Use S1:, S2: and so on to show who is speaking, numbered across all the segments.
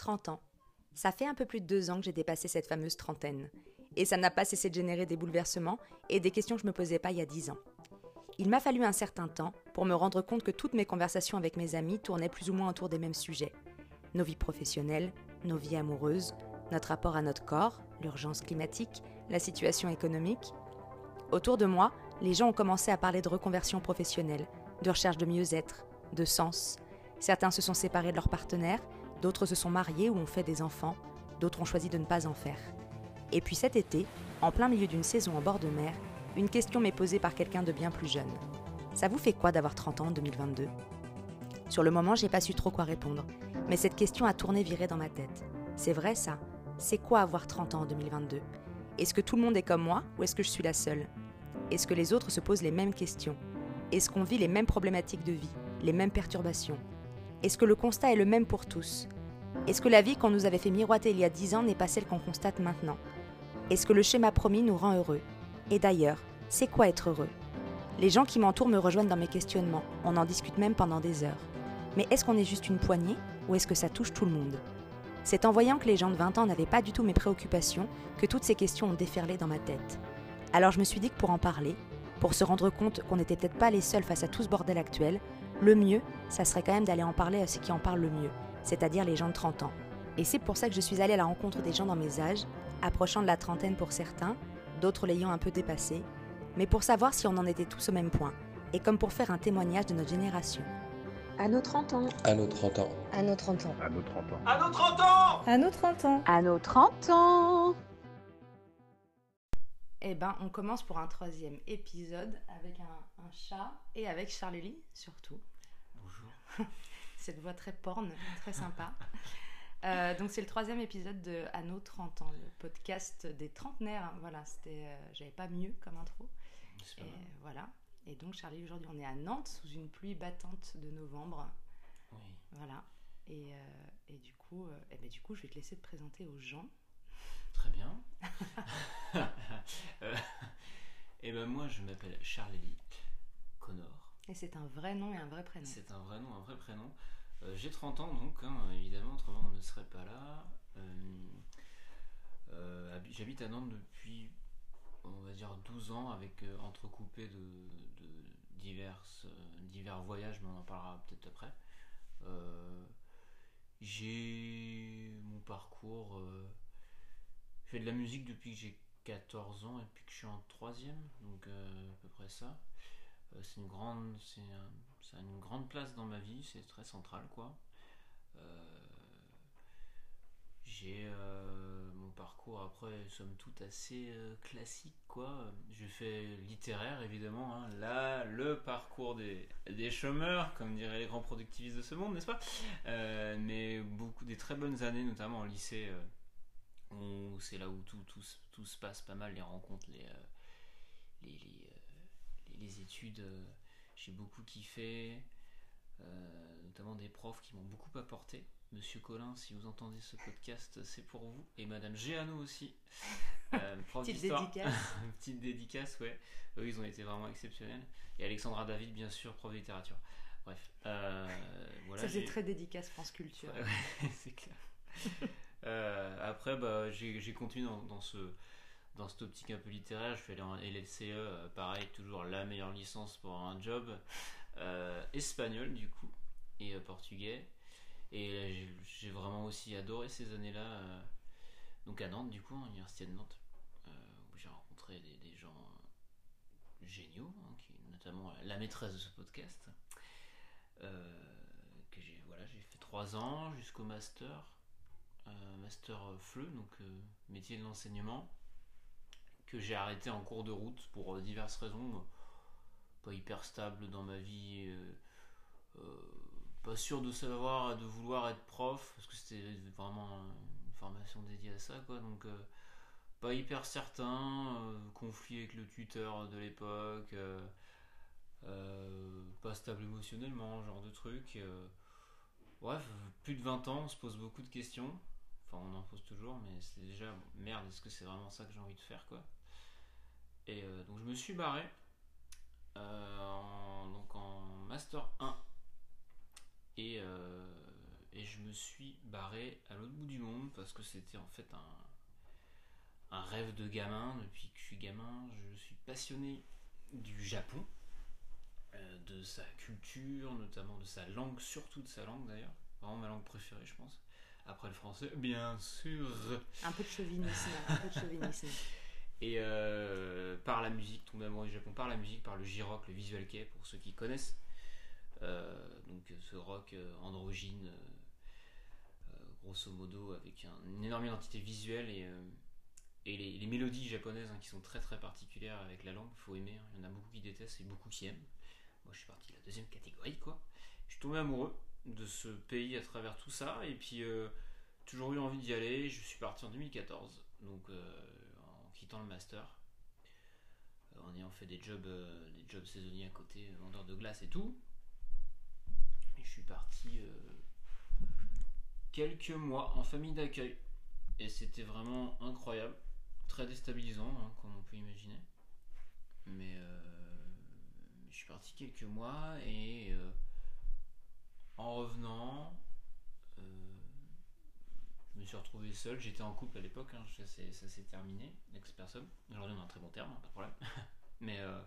S1: 30 ans. Ça fait un peu plus de deux ans que j'ai dépassé cette fameuse trentaine. Et ça n'a pas cessé de générer des bouleversements et des questions que je ne me posais pas il y a dix ans. Il m'a fallu un certain temps pour me rendre compte que toutes mes conversations avec mes amis tournaient plus ou moins autour des mêmes sujets. Nos vies professionnelles, nos vies amoureuses, notre rapport à notre corps, l'urgence climatique, la situation économique. Autour de moi, les gens ont commencé à parler de reconversion professionnelle, de recherche de mieux-être, de sens. Certains se sont séparés de leur partenaire, d'autres se sont mariés ou ont fait des enfants, d'autres ont choisi de ne pas en faire. Et puis cet été, en plein milieu d'une saison en bord de mer, une question m'est posée par quelqu'un de bien plus jeune. Ça vous fait quoi d'avoir 30 ans en 2022 Sur le moment, j'ai pas su trop quoi répondre, mais cette question a tourné viré dans ma tête. C'est vrai ça? C'est quoi avoir 30 ans en 2022 Est-ce que tout le monde est comme moi ou est-ce que je suis la seule? Est-ce que les autres se posent les mêmes questions? Est-ce qu'on vit les mêmes problématiques de vie, les mêmes perturbations? Est-ce que le constat est le même pour tous? Est-ce que la vie qu'on nous avait fait miroiter il y a 10 ans n'est pas celle qu'on constate maintenant? Est-ce que le schéma promis nous rend heureux? Et d'ailleurs, c'est quoi être heureux? Les gens qui m'entourent me rejoignent dans mes questionnements, on en discute même pendant des heures. Mais est-ce qu'on est juste une poignée ou est-ce que ça touche tout le monde? C'est en voyant que les gens de 20 ans n'avaient pas du tout mes préoccupations que toutes ces questions ont déferlé dans ma tête. Alors je me suis dit que pour en parler, pour se rendre compte qu'on n'était peut-être pas les seuls face à tout ce bordel actuel, le mieux, ça serait quand même d'aller en parler à ceux qui en parlent le mieux, c'est-à-dire les gens de 30 ans. Et c'est pour ça que je suis allée à la rencontre des gens dans mes âges, approchant de la trentaine pour certains, d'autres l'ayant un peu dépassé, mais pour savoir si on en était tous au même point, et comme pour faire un témoignage de notre génération.
S2: À nos 30 ans.
S3: À nos 30 ans.
S4: À nos 30 ans.
S5: À nos 30 ans.
S6: À nos 30 ans
S7: À nos 30 ans.
S2: À nos 30 ans.
S1: Eh ben, on commence pour un troisième épisode avec un, un chat et avec Charlélie surtout. Cette voix très porne, très sympa. Euh, donc c'est le troisième épisode de À nos 30 ans, le podcast des trentenaires. Voilà, c'était, euh, j'avais pas mieux comme intro. Et voilà. Et donc Charlie, aujourd'hui, on est à Nantes sous une pluie battante de novembre.
S3: Oui.
S1: Voilà. Et, euh, et du coup, eh ben, du coup, je vais te laisser te présenter aux gens.
S3: Très bien. Et ben moi je m'appelle Charlélie Connor.
S1: Et c'est un vrai nom et un vrai prénom.
S3: C'est un vrai nom, un vrai prénom. Euh, J'ai 30 ans donc, hein, évidemment, autrement on ne serait pas là. Euh, euh, habi- J'habite à Nantes depuis, on va dire, 12 ans, avec entrecoupé de, de divers, voyages, mais on en parlera peut-être après. J'ai mon parcours. je fais de la musique depuis que j'ai 14 ans et puis que je suis en troisième, donc à peu près ça. Euh, c'est une grande, c'est a une grande place dans ma vie, c'est très central quoi. Euh, j'ai euh, mon parcours après, somme toute assez classique quoi. Je fais littéraire évidemment, hein. là le parcours des, des chômeurs, comme diraient les grands productivistes de ce monde, n'est-ce pas? Mais beaucoup des très bonnes années, notamment en lycée. où c'est là où tout, tout, tout se passe pas mal, les rencontres, les, les- études. euh, j'ai beaucoup kiffé, euh, notamment des profs qui m'ont beaucoup apporté. Monsieur Colin, si vous entendez ce podcast, c'est pour vous. Et Madame Géano aussi. euh, prof
S1: Petite dédicace.
S3: Petite dédicace, ouais. Eux, ils ont été vraiment exceptionnels. Et Alexandra David, bien sûr, prof de littérature. Bref. euh, voilà,
S1: Ça
S3: j'ai-
S1: très dédicace France Culture.
S3: Ouais, ouais, c'est clair. Euh, après, bah, j'ai j'ai continué dans, dans ce dans cette optique un peu littéraire. Je suis allé en LLCE, euh, pareil, toujours la meilleure licence pour un job. Euh, espagnol, du coup, et euh, portugais. Et j'ai- vraiment aussi adoré ces années-là. donc à Nantes, du coup, à l'université de Nantes, où j'ai rencontré des, gens géniaux, hein, qui, notamment la maîtresse de ce podcast. Que j'ai voilà, fait trois ans jusqu'au master, master FLE, donc métier de l'enseignement, que j'ai arrêté en cours de route pour euh, diverses raisons, euh, pas hyper stable dans ma vie, euh, pas sûr de savoir, de vouloir être prof, parce que c'était vraiment une formation dédiée à ça, quoi, donc pas hyper certain, conflit avec le tuteur de l'époque. pas stable émotionnellement, genre de truc. bref, plus de 20 ans, on se pose beaucoup de questions. Enfin, on en pose toujours, mais c'est déjà merde, est-ce que c'est vraiment ça que j'ai envie de faire, quoi? Donc, je me suis barré euh, en, donc en Master 1 et, euh, et je me suis barré à l'autre bout du monde parce que c'était en fait un, un rêve de gamin. Depuis que je suis gamin, je suis passionné du Japon, euh, de sa culture, notamment de sa langue, surtout de sa langue d'ailleurs. Vraiment ma langue préférée, je pense. Après le français, bien sûr.
S1: Un peu de chauvinisme, un peu de chauvinisme.
S3: Et euh, par la musique, tomber amoureux du Japon, par la musique, par le J-rock, le visual kei, pour ceux qui connaissent. Euh, donc ce rock euh, androgyne, grosso modo, avec un- une énorme identité visuelle et, les, mélodies japonaises hein, qui sont très très particulières avec la langue, faut aimer. hein. Il y en a beaucoup qui détestent et beaucoup qui aiment. Moi je suis parti de la deuxième catégorie quoi. Je suis tombé amoureux de ce pays à travers tout ça et puis toujours eu envie d'y aller. Je suis parti en 2014, donc quittant le master, euh, en ayant fait des jobs, euh, des jobs saisonniers à côté, euh, vendeur de glace et tout. Et je suis parti quelques mois en famille d'accueil et c'était vraiment incroyable, très déstabilisant hein, comme on peut imaginer. Mais je suis parti quelques mois et en revenant, me suis retrouvé seul. J'étais en couple à l'époque, hein, ça s'est ça s'est terminé, l'ex-personne. Aujourd'hui, on a un très bon terme, hein, pas de problème. Mais euh,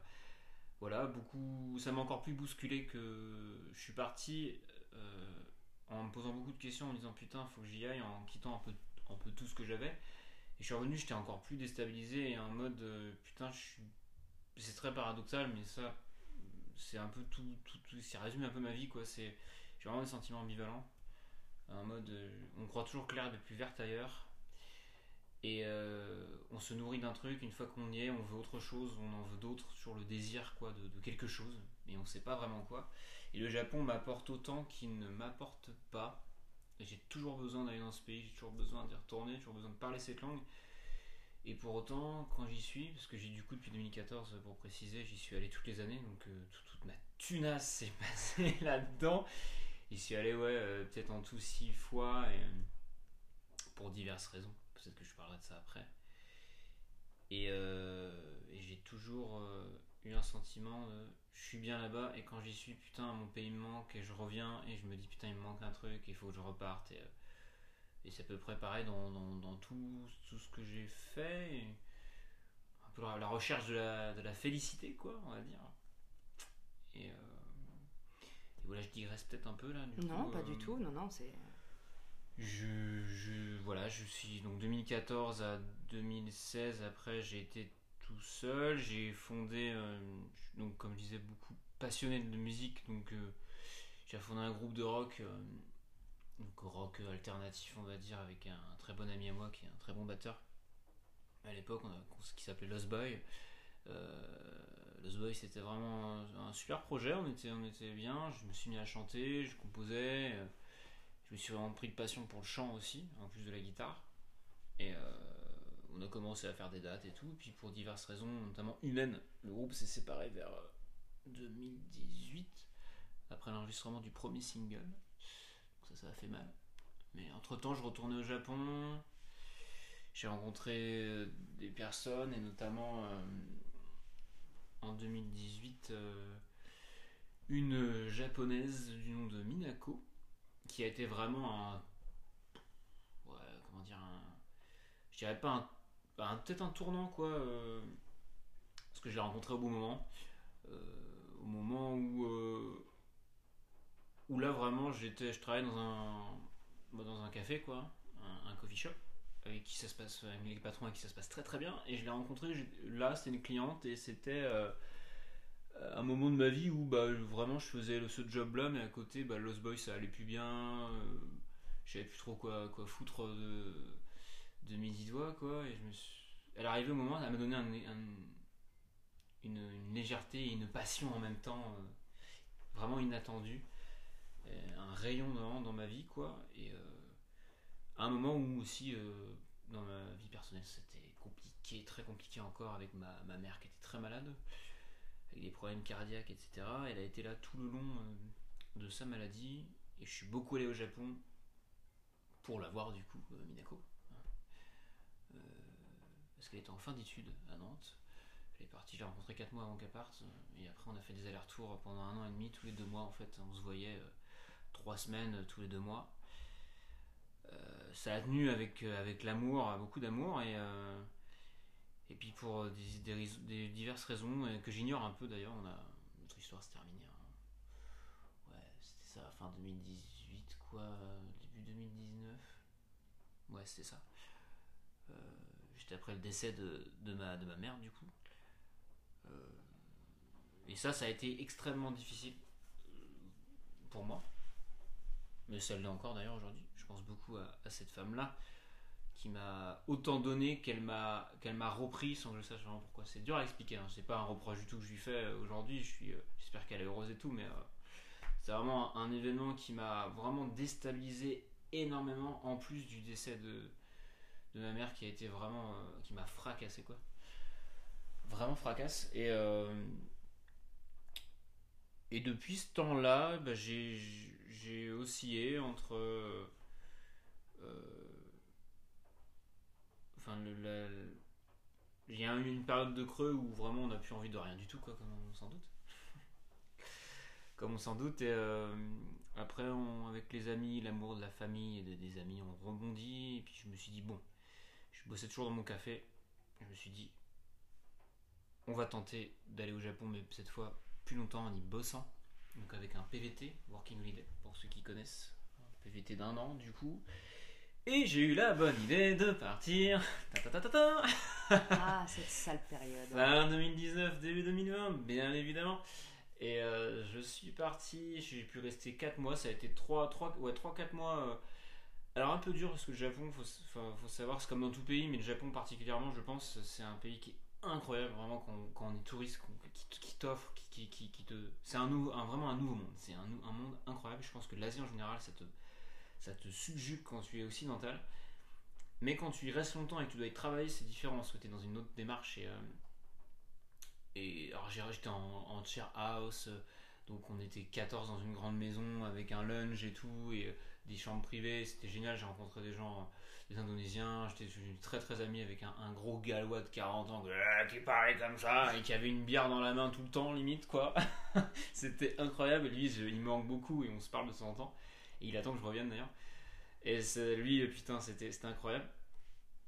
S3: voilà, beaucoup, ça m'a encore plus bousculé que je suis parti euh, en me posant beaucoup de questions, en me disant putain, faut que j'y aille, en quittant un peu, tout ce que j'avais. Et je suis revenu, j'étais encore plus déstabilisé et en mode euh, putain, je suis. C'est très paradoxal, mais ça, c'est un peu tout, tout, tout- ça résume un peu ma vie quoi. J'ai vraiment des sentiments ambivalents. Mode, euh, on croit toujours que l'herbe est plus verte ailleurs. Et euh, on se nourrit d'un truc, une fois qu'on y est, on veut autre chose, on en veut d'autres, sur le désir quoi, de, quelque chose, mais on sait pas vraiment quoi. Et le Japon m'apporte autant qu'il ne m'apporte pas. J'ai toujours besoin d'aller dans ce pays, j'ai toujours besoin d'y retourner, j'ai toujours besoin de parler cette langue. Et pour autant, quand j'y suis, parce que j'ai du coup depuis 2014 pour préciser, j'y suis allé toutes les années, donc euh, tout- toute ma tunasse s'est passée là-dedans. J'y suis allé, ouais, euh, peut-être en tout six fois, euh, pour diverses raisons. Peut-être que je parlerai de ça après. Et, euh, j'ai toujours eu un sentiment de je suis bien là-bas, et quand j'y suis, putain, mon pays me manque, et je reviens, et je me dis putain, il me manque un truc, il faut que je reparte. Et, et c'est à peu près pareil dans, dans- tout, tout ce que j'ai fait. un peu la, recherche de la, de la félicité, quoi, on va dire. Et voilà, je digresse peut-être un peu là. du
S1: Non,
S3: coup,
S1: pas
S3: euh,
S1: du tout. Non, non, c'est.
S3: je, je- voilà, je suis donc 2014 à 2016. Après, j'ai été tout seul. J'ai fondé, euh, donc comme je disais, beaucoup passionné de musique. Donc, euh, j'ai fondé un groupe de rock, euh, donc rock alternatif, on va dire, avec un, un très bon ami à moi qui est un très bon batteur. À l'époque, on a ce qui s'appelait Lost Boy. Euh, Lost Boy, c'était vraiment un, super projet. On était, on était bien. Je me suis mis à chanter, je composais. euh, je me suis vraiment pris de passion pour le chant aussi, en plus de la guitare. Et euh, on a commencé à faire des dates et tout. Puis pour diverses raisons, notamment humaines, le groupe s'est séparé vers euh, 2018, après l'enregistrement du premier single. Donc ça, ça a fait mal. Mais entre temps, je retournais au Japon. J'ai rencontré des personnes, et notamment en 2018, euh, une japonaise du nom de Minako qui a été vraiment un. Comment dire un. Je dirais pas un. Peut-être un tournant, quoi. euh, parce que je l'ai rencontré au bon moment. euh, au moment où. où là, vraiment, j'étais, je travaillais dans un. bah, dans un café, quoi. Un coffee shop. Avec qui ça se passe. Avec les patrons avec qui ça se passe très très bien. Et je l'ai rencontré. Là, c'était une cliente et c'était. euh, un moment de ma vie où bah, vraiment je faisais ce job là mais à côté bah, Lost Boy ça allait plus bien euh, je plus trop quoi, quoi foutre de, de mes dix doigts quoi et je me suis... elle arrivait au moment elle m'a donné un- un- une, légèreté et une passion en même temps euh, vraiment inattendue un rayon dans, dans ma vie quoi euh, à un moment où aussi euh, dans ma vie personnelle c'était compliqué très compliqué encore avec ma, ma mère qui était très malade avec des problèmes cardiaques, etc. Elle a été là tout le long euh, de sa maladie. Et je suis beaucoup allé au Japon pour la voir, du coup, euh, Minako. parce qu'elle était en fin d'études à Nantes. Elle est partie, je l'ai rencontrée 4 mois avant qu'elle parte. Et après, on a fait des allers-retours pendant un an et demi, tous les deux mois, en fait. On se voyait 3 semaines tous les deux mois. Ça a tenu avec, avec l'amour, beaucoup d'amour, et, et puis pour des, diverses raisons que j'ignore un peu d'ailleurs, notre histoire se termine. Ouais, c'était ça, fin 2018, quoi, début 2019. Ouais, c'était ça. J'étais après le décès de, de, ma, de ma mère, du coup. et ça, ça a été extrêmement difficile pour moi. Mais ça l'est encore d'ailleurs aujourd'hui. Je pense beaucoup à, cette femme-là qui m'a autant donné qu'elle m'a qu'elle m'a repris sans que je sache vraiment pourquoi. C'est dur à expliquer. Hein. C'est pas un reproche du tout que je lui fais euh, aujourd'hui. Euh, j'espère qu'elle est heureuse et tout, mais euh, c'est vraiment un, événement qui m'a vraiment déstabilisé énormément en plus du décès de de ma mère qui a été vraiment qui m'a fracassé quoi. Vraiment fracasse et et depuis ce temps-là, bah, j'ai j'ai oscillé entre. Euh, enfin, il y a eu une période de creux où vraiment on n'a plus envie de rien du tout, quoi, comme on s'en doute. comme on s'en doute. Et euh, après, avec les amis, l'amour de la famille et des, amis, on rebondit. Et puis je me suis dit, bon, je bossais toujours dans mon café. Je me suis dit, on va tenter d'aller au Japon, mais cette fois plus longtemps en y bossant donc avec un PVT, Working Holiday, pour ceux qui connaissent, un PVT d'un an du coup. Et j'ai eu la bonne idée de partir.
S1: ah, cette sale période.
S3: Fin 2019, début 2020, bien évidemment. Et euh, je suis parti, j'ai pu rester 4 mois, ça a été 3, 3, ouais, 3 4 mois. Euh, alors un peu dur parce que le Japon, faut, faut savoir, c'est comme dans tout pays, mais le Japon particulièrement, je pense, c'est un pays qui est incroyable, vraiment, quand, quand on est touriste, qui, qui t'offre, qui, qui, qui, te. C'est un, nouveau, un, vraiment un nouveau monde. C'est un, un, monde incroyable. Je pense que l'Asie en général, ça te, ça te subjugue quand tu es occidental. Mais quand tu y restes longtemps et que tu dois y travailler, c'est différent. Parce que tu es dans une autre démarche. Et, euh, alors, j'étais en, chair house. Donc, on était 14 dans une grande maison avec un lunch et tout. Et euh, des chambres privées. C'était génial. J'ai rencontré des gens des Indonésiens. J'étais très très ami avec un, gros gallois de 40 ans euh, qui parlait comme ça et qui avait une bière dans la main tout le temps, limite quoi. C'était incroyable. lui, il manque beaucoup et on se parle de temps en temps. Il attend que je revienne d'ailleurs. Et lui, putain, c'était incroyable.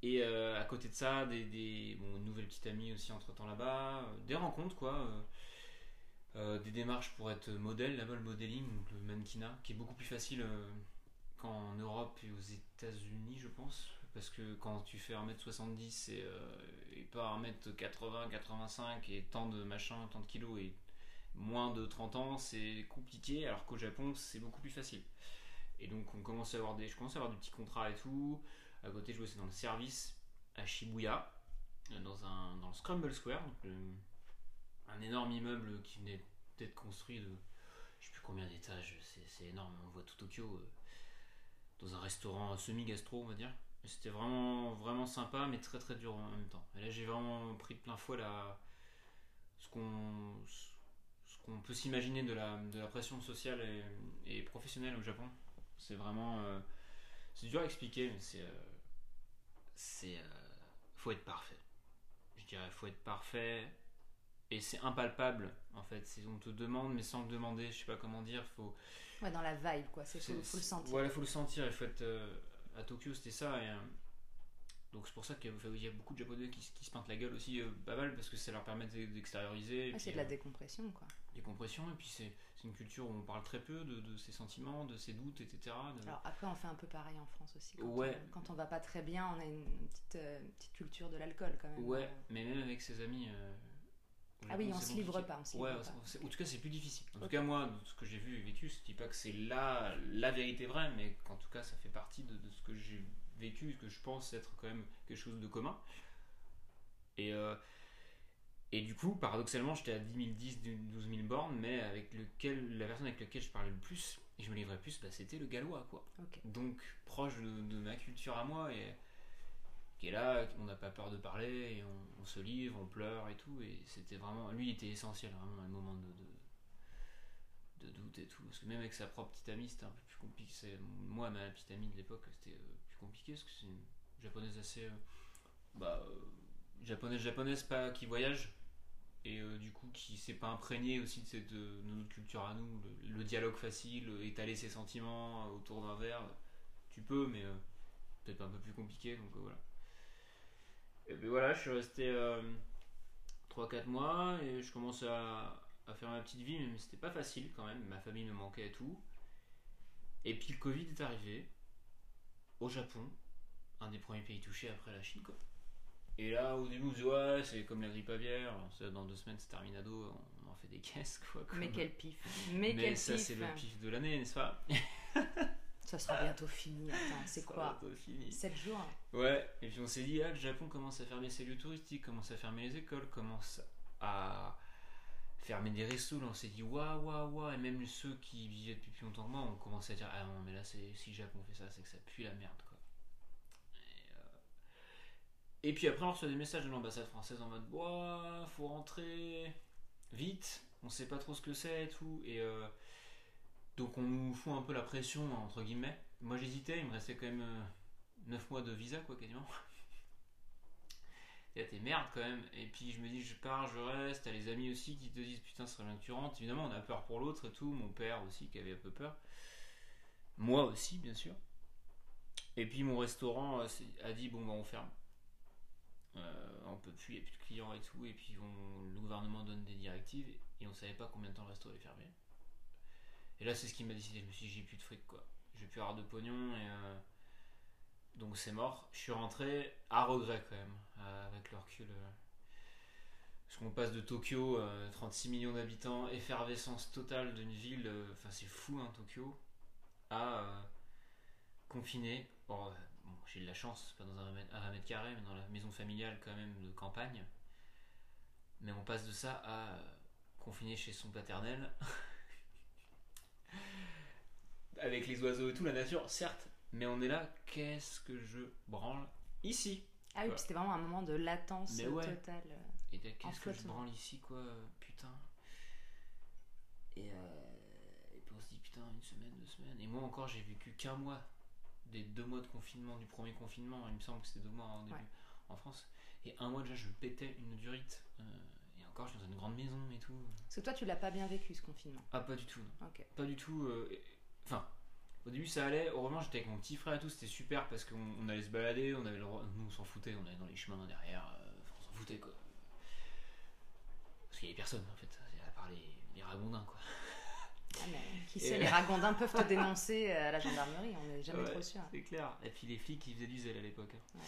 S3: Et euh, à côté de ça, des, des bon, une nouvelle petite amie aussi entre temps là-bas, euh, des rencontres quoi. des démarches pour être modèle, là-bas le modeling, le mannequinat, qui est beaucoup plus facile qu'en Europe et aux États-Unis, je pense. Parce que quand tu fais 1m70 et, euh, et pas 1m80, 85 et tant de machin, tant de kilos et moins de 30 ans, c'est compliqué, alors qu'au Japon, c'est beaucoup plus facile. Et donc, on commence à avoir des, je commence à avoir des petits contrats et tout. À côté, je bossais dans le service à Shibuya, dans, un, dans le Scramble Square, donc un énorme immeuble qui venait d'être construit de je sais plus combien d'étages, c'est énorme, on voit tout Tokyo. Euh, dans un restaurant semi-gastro, on va dire. C'était vraiment, vraiment sympa, mais très très dur en même temps. Et là, j'ai vraiment pris de plein fouet la, ce qu'on ce qu'on peut s'imaginer de la, de la pression sociale et, professionnelle au Japon. C'est vraiment. Euh, c'est dur à expliquer, mais c'est. Euh, c'est. Euh, faut être parfait. Je dirais, faut être parfait. Et c'est impalpable, en fait. On te demande, mais sans le demander, je sais pas comment dire. Faut
S1: Ouais, dans la vibe, quoi. C'est faut, faut, le sentir.
S3: Voilà, faut le sentir. Il faut être euh, à Tokyo, c'était ça. Et, donc c'est pour ça qu'il y a beaucoup de Japonais qui, qui, se peintent la gueule aussi euh, pas mal parce que ça leur permet d'extérioriser.
S1: c'est de la décompression, quoi.
S3: Décompression, et puis c'est une culture où on parle très peu de, de ses sentiments, de ses doutes, etc.
S1: Alors après, on fait un peu pareil en France aussi. Quand
S3: ouais.
S1: On, quand on va pas très bien, on a une petite, petite culture de l'alcool quand même.
S3: Ouais, mais même avec ses amis
S1: ah oui, on se livre pas.
S3: ouais, en tout cas, c'est plus difficile. En tout cas, moi, de ce que j'ai vu et vécu, je dis pas que c'est la, la vérité vraie, mais qu'en tout cas, ça fait partie de, ce que j'ai vécu, ce que je pense être quand même quelque chose de commun. Et, euh, et du coup, paradoxalement, j'étais à 10 010, 12 000 bornes, mais avec lequel, la personne avec laquelle je parlais le plus, et je me livrais plus, bah, c'était le gallois, quoi. Donc, proche de, de, ma culture à moi, et qui est là, on n'a pas peur de parler, et on, se livre, on pleure et tout, et c'était vraiment, lui il était essentiel vraiment les moments de, de, doute et tout, parce que même avec sa propre petite amie c'était un peu plus compliqué, moi ma petite amie de l'époque c'était euh, plus compliqué, parce que c'est une japonaise assez, euh, bah, euh, japonaise japonaise pas qui voyage, et du coup qui s'est pas imprégné aussi de, cette, de, notre culture à nous, le, dialogue facile, étaler ses sentiments autour d'un verre, tu peux, mais peut-être un peu plus compliqué, donc euh, voilà. Et puis voilà, je suis resté 3-4 mois et je commençais à, à faire ma petite vie, mais c'était pas facile quand même. Ma famille me manquait et tout. Et puis le Covid est arrivé au Japon, un des premiers pays touchés après la Chine, quoi. Et là, au début, on se dit, ouais, c'est comme la grippe aviaire, dans deux semaines, c'est terminado, on en fait des caisses, quoi. comme-
S1: Mais quel pif. Mais,
S3: Mais
S1: quel
S3: ça, c'est le pif de l'année, n'est-ce pas?
S1: Ça sera bientôt fini. Attends, c'est quoi?
S3: bientôt fini.
S1: 7 jours
S3: Ouais, et puis on s'est dit, ah, le Japon commence à fermer ses lieux touristiques, commence à fermer les écoles, commence à fermer des restos. Là, on s'est dit, waouh, waouh, waouh. Et même ceux qui vivaient depuis plus longtemps que moi, on commençait à dire, ah non, mais là, c'est, si le Japon fait ça, c'est que ça pue la merde, quoi. Et, puis après, on reçoit des messages de l'ambassade française en mode, ouah, faut rentrer vite, on sait pas trop ce que c'est et tout. Et euh, donc, on nous fout un peu la pression, entre guillemets. Moi, j'hésitais, il me restait quand même. euh, 9 mois de visa, quoi, quasiment. Et là, t'es merde quand même. Et puis je me dis, je pars, je reste. T'as les amis aussi qui te disent, putain, ce serait bien. Évidemment, on a peur pour l'autre et tout. Mon père aussi qui avait un peu peur. Moi aussi, bien sûr. Et puis mon restaurant euh, a dit, bon, bah, on ferme. Euh, on peut plus, il n'y a plus de clients et tout. Et puis on- le gouvernement donne des directives. Et on savait pas combien de temps le resto allait fermer. Et là, c'est ce qui m'a décidé. Je me suis dit, j'ai plus de fric, quoi. Je vais plus avoir de pognon et. euh, donc c'est mort. Je suis rentré à regret quand même, euh, avec le recul. euh, parce qu'on passe de Tokyo, euh, 36 millions d'habitants, effervescence totale d'une ville, euh, enfin c'est fou hein, Tokyo, à euh, confiné. Bon, euh, bon, j'ai de la chance, c'est pas dans un 20 mètres carrés, mais dans la maison familiale quand même de campagne. Mais on passe de ça à euh, confiné chez son paternel. avec les oiseaux et tout, la nature, certes, mais on est là, qu'est-ce que je branle ici
S1: Ah oui, puis c'était vraiment un moment de latence
S3: ouais.
S1: totale.
S3: Et là, qu'est-ce que je branle ici, quoi, euh, putain et, euh, et puis on se dit, putain, une semaine, deux semaines. Et moi encore, j'ai vécu qu'un mois des deux mois de confinement, du premier confinement, il me semble que c'était deux mois en début
S1: Ouais.
S3: en France. Et un mois déjà, je pétais une durite. euh, et encore, je suis dans une grande maison et tout.
S1: Parce que toi, tu l'as pas bien vécu ce confinement.
S3: Ah, pas du tout, non. Pas du tout. euh, Enfin, au début ça allait. Heureusement, j'étais avec mon petit frère et tout. C'était super parce qu'on on allait se balader. On avait le droit- Nous, on s'en foutait. On allait dans les chemins derrière. euh, on s'en foutait quoi. Parce qu'il y avait personne en fait. À part les, les ragondins quoi.
S1: Qui
S3: Et-
S1: sait, les ragondins peuvent te dénoncer à la gendarmerie, on n'est jamais
S3: Ouais,
S1: trop sûr.
S3: C'est clair. Et puis les flics, ils faisaient du zèle à l'époque. hein.
S1: Ouais.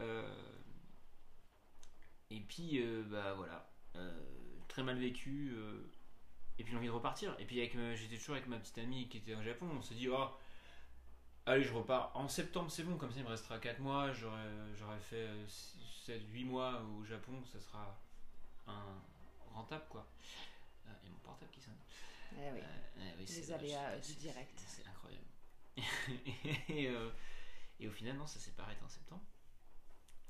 S3: Euh, Et puis, euh, bah voilà. Euh, très mal vécu. euh, Et puis l'envie de repartir. Et puis ma- j'étais toujours avec ma petite amie qui était au Japon. On s'est dit, oh, allez, je repars. En septembre, c'est bon. Comme ça, il me restera 4 mois. J'aurais, fait 7, 8 mois au Japon. Ça sera un rentable, quoi. Euh, Et mon portable qui sonne.
S1: Eh oui.
S3: Euh, eh oui,
S1: Les aléas, euh, du direct.
S3: C'est incroyable. et, euh, et au final, non, ça s'est pas arrêté en septembre.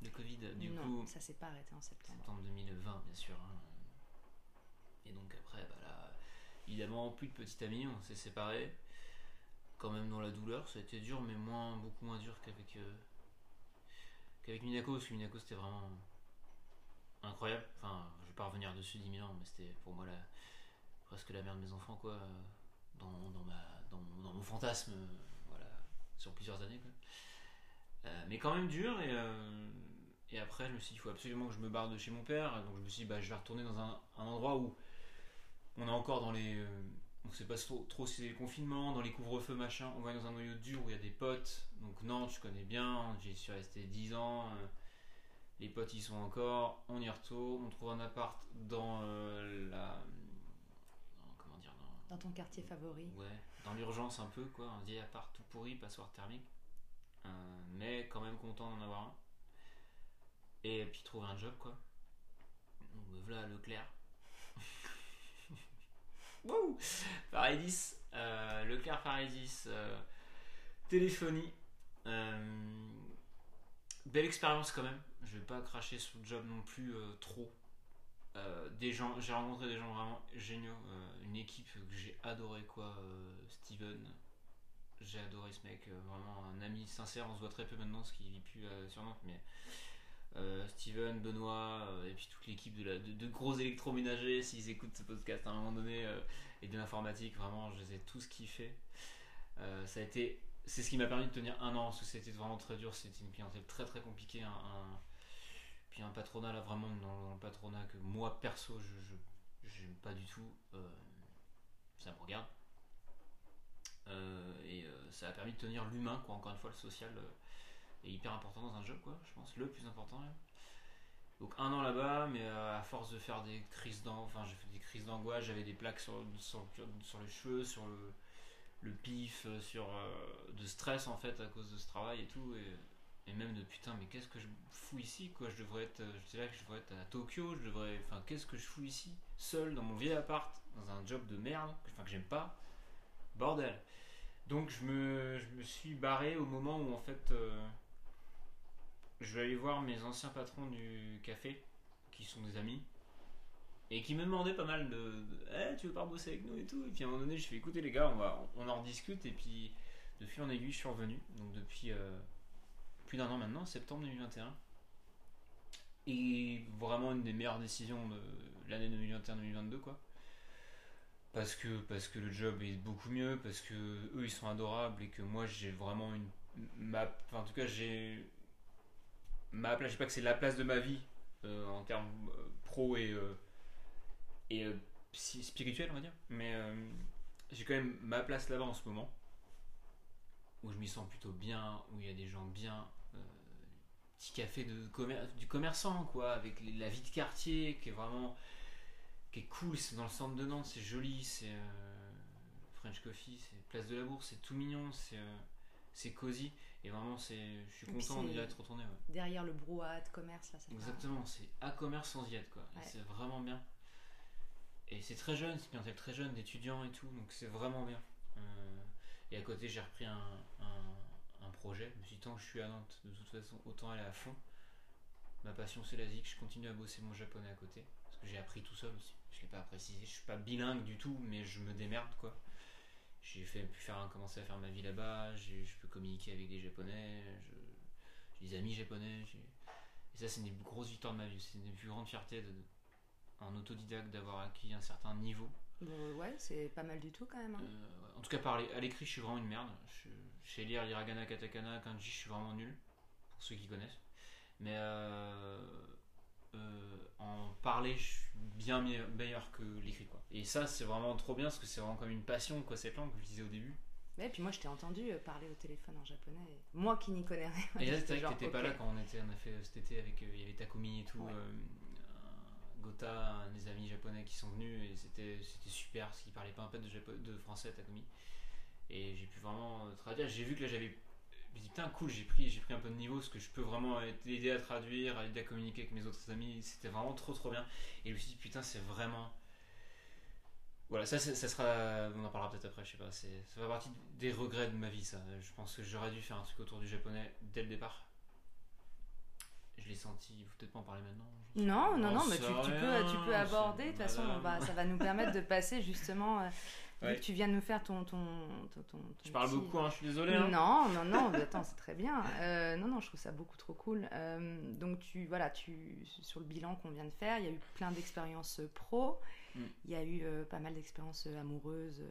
S3: Le Covid, du
S1: non,
S3: coup,
S1: ça s'est pas arrêté en septembre.
S3: septembre 2020, bien sûr. hein. Et donc après, bah là, évidemment, plus de petite amie, on s'est séparés. Quand même dans la douleur, ça a été dur, mais moins, beaucoup moins dur qu'avec qu'avec Minako, parce que Minako c'était vraiment incroyable. Enfin, je vais pas revenir dessus 10 000 ans, mais c'était pour moi la, presque la mère de mes enfants, quoi, euh, dans, dans, ma, dans, mon- fantasme, euh, voilà, sur plusieurs années, quoi. Euh, mais quand même dur, et, et après, je me suis dit, il faut absolument que je me barre de chez mon père, donc je me suis dit, bah, je vais retourner dans un, endroit où on est encore dans les. on sait pas trop, trop si c'est le confinement, dans les couvre-feux, machin. On va dans un noyau dur où il y a des potes. Donc, Nantes, je connais bien. J'y suis resté 10 ans. les potes y sont encore. On y retourne. On trouve un appart dans la. Dans-
S1: ton quartier favori.
S3: Ouais, dans l'urgence un peu, quoi. Un vieil appart tout pourri, passoire thermique. Euh, mais quand même content d'en avoir un. Et puis trouver un job, quoi. Donc voilà Leclerc. Wouh Paradis. Euh, Leclerc Paradis. euh, téléphonie. Belle expérience quand même. Je vais pas cracher sur le job non plus trop. Euh, des gens, j'ai rencontré des gens vraiment géniaux, euh, une équipe que j'ai adoré quoi, euh, Steven, j'ai adoré ce mec, vraiment un ami sincère, on se voit très peu maintenant parce qu'il vit plus sur Nantes, mais Steven, Benoît, et puis toute l'équipe de, la- de, gros électroménagers, s'ils écoutent ce podcast à un moment donné, et de l'informatique, vraiment je les ai tous kiffés. Ça a été c'est ce qui m'a permis de tenir un an, parce que c'était vraiment très dur, c'était une clientèle très très compliquée. Un patronat, là vraiment, dans, le patronat que moi perso, je je- j'aime pas du tout. euh, ça me regarde. Euh, et euh, ça a permis de tenir l'humain, quoi. Encore une fois, le social est hyper important dans un job, quoi. Je pense le plus important. Donc un an là-bas, mais à force de faire des crises d'angoisse, enfin j'ai fait des crises d'angoisse, j'avais des plaques sur, sur, sur les cheveux, sur le, le pif, sur de stress en fait à cause de ce travail et tout, et, et même de putain mais qu'est-ce que je fous ici quoi, je devrais être, euh, je là que je devrais être à Tokyo, je devrais, enfin qu'est-ce que je fous ici, seul dans mon vieil appart, dans un job de merde, enfin que j'aime pas, bordel. Donc je me, je me suis barré au moment où en fait euh, je vais aller voir mes anciens patrons du café, qui sont des amis, et qui me demandaient pas mal de, de Eh, tu veux pas bosser avec nous et tout? Et puis à un moment donné, je fais écoutez les gars, on, va, on en rediscute. Et puis de fil en aiguille, je suis revenu. Donc depuis euh, plus d'un an maintenant, septembre 2021. Et vraiment une des meilleures décisions de l'année 2021-2022 quoi. Parce que, parce que le job est beaucoup mieux, parce que eux ils sont adorables et que moi j'ai vraiment une. Ma, enfin, en tout cas, j'ai. Ma place, je sais pas que c'est la place de ma vie euh, en termes euh, pro et, euh, et euh, spirituel, on va dire. Mais j'ai quand même ma place là-bas en ce moment, où je m'y sens plutôt bien, où il y a des gens bien. euh, petit café de commer- du commerçant, quoi, avec les- la vie de quartier qui est vraiment. qui est cool. C'est dans le centre de Nantes, c'est joli, c'est. euh, French Coffee, c'est Place de la Bourse, c'est tout mignon, c'est. euh, c'est cosy et vraiment c'est je suis content d'y être retourné ouais.
S1: Derrière le brouhaha de commerce, là, pas-
S3: Exactement, c'est à commerce sans y être quoi.
S1: Ouais.
S3: c'est vraiment bien. Et c'est très jeune, c'est une clientèle très jeune, d'étudiants et tout, donc c'est vraiment bien. Euh, et à côté, j'ai repris un projet. Je me suis dit, tant que je suis à Nantes, de toute façon, autant aller à fond. Ma passion, c'est la zik. Je continue à bosser mon japonais à côté. Parce que j'ai appris tout seul aussi. Je ne l'ai pas précisé. Je suis pas bilingue du tout, mais je me démerde quoi. J'ai fait, pu faire, commencer à faire ma vie là-bas. Je peux communiquer avec des japonais. J'ai des amis japonais. et ça, c'est une des grosses victoires de ma vie. C'est une des plus grandes fiertés de, en autodidacte d'avoir acquis un certain niveau.
S1: Bon, ouais, c'est pas mal du tout quand même. hein.
S3: Euh, en tout cas, par les- à l'écrit, je suis vraiment une merde. Je, je sais lire l'hiragana, katakana, kanji, je suis vraiment nul. Pour ceux qui connaissent. Mais euh, euh, en parler, je suis bien me- meilleur que l'écrit. quoi. Et ça, c'est vraiment trop bien parce que c'est vraiment comme une passion, quoi, cette langue, je disais au début.
S1: Ouais, puis moi, je t'ai entendu euh, parler au téléphone en japonais. Moi qui n'y connais rien.
S3: Et là, c'est vrai que t'étais pas
S1: ok.
S3: là quand on était, on a fait cet été avec, il y avait Takumi et tout,
S1: Ouais.
S3: euh, des amis japonais qui sont venus et c'était super parce qu'il parlait pas un peu de, japo- de français Takumi. Et j'ai pu vraiment euh, traduire. J'ai vu que là j'avais, je me dis putain cool, j'ai pris, j'ai pris un peu de niveau parce que je peux vraiment aider à traduire, à aider à communiquer avec mes autres amis. C'était vraiment trop trop bien. Et je me suis dit putain c'est vraiment voilà, ça, ça sera. On en parlera peut-être après, je sais pas. Ça fait partie des regrets de ma vie, ça. Je pense que j'aurais dû faire un truc autour du japonais dès le départ. Je l'ai senti, il faut peut-être pas en parler maintenant.
S1: Non, non, non, mais tu, peux, tu peux aborder. De toute façon, on va, ça va nous permettre de passer justement. euh, Vu
S3: Ouais.
S1: que tu viens de nous faire ton. ton, ton, ton-
S3: Je parle
S1: petit-
S3: beaucoup, hein, je suis désolé. hein.
S1: Non, non, non, mais attends, c'est très bien. Euh, non, non, je trouve ça beaucoup trop cool. Euh, donc, tu, voilà, tu, sur le bilan qu'on vient de faire, il y a eu plein d'expériences pro,
S3: Mm.
S1: il y a eu euh, pas mal d'expériences amoureuses,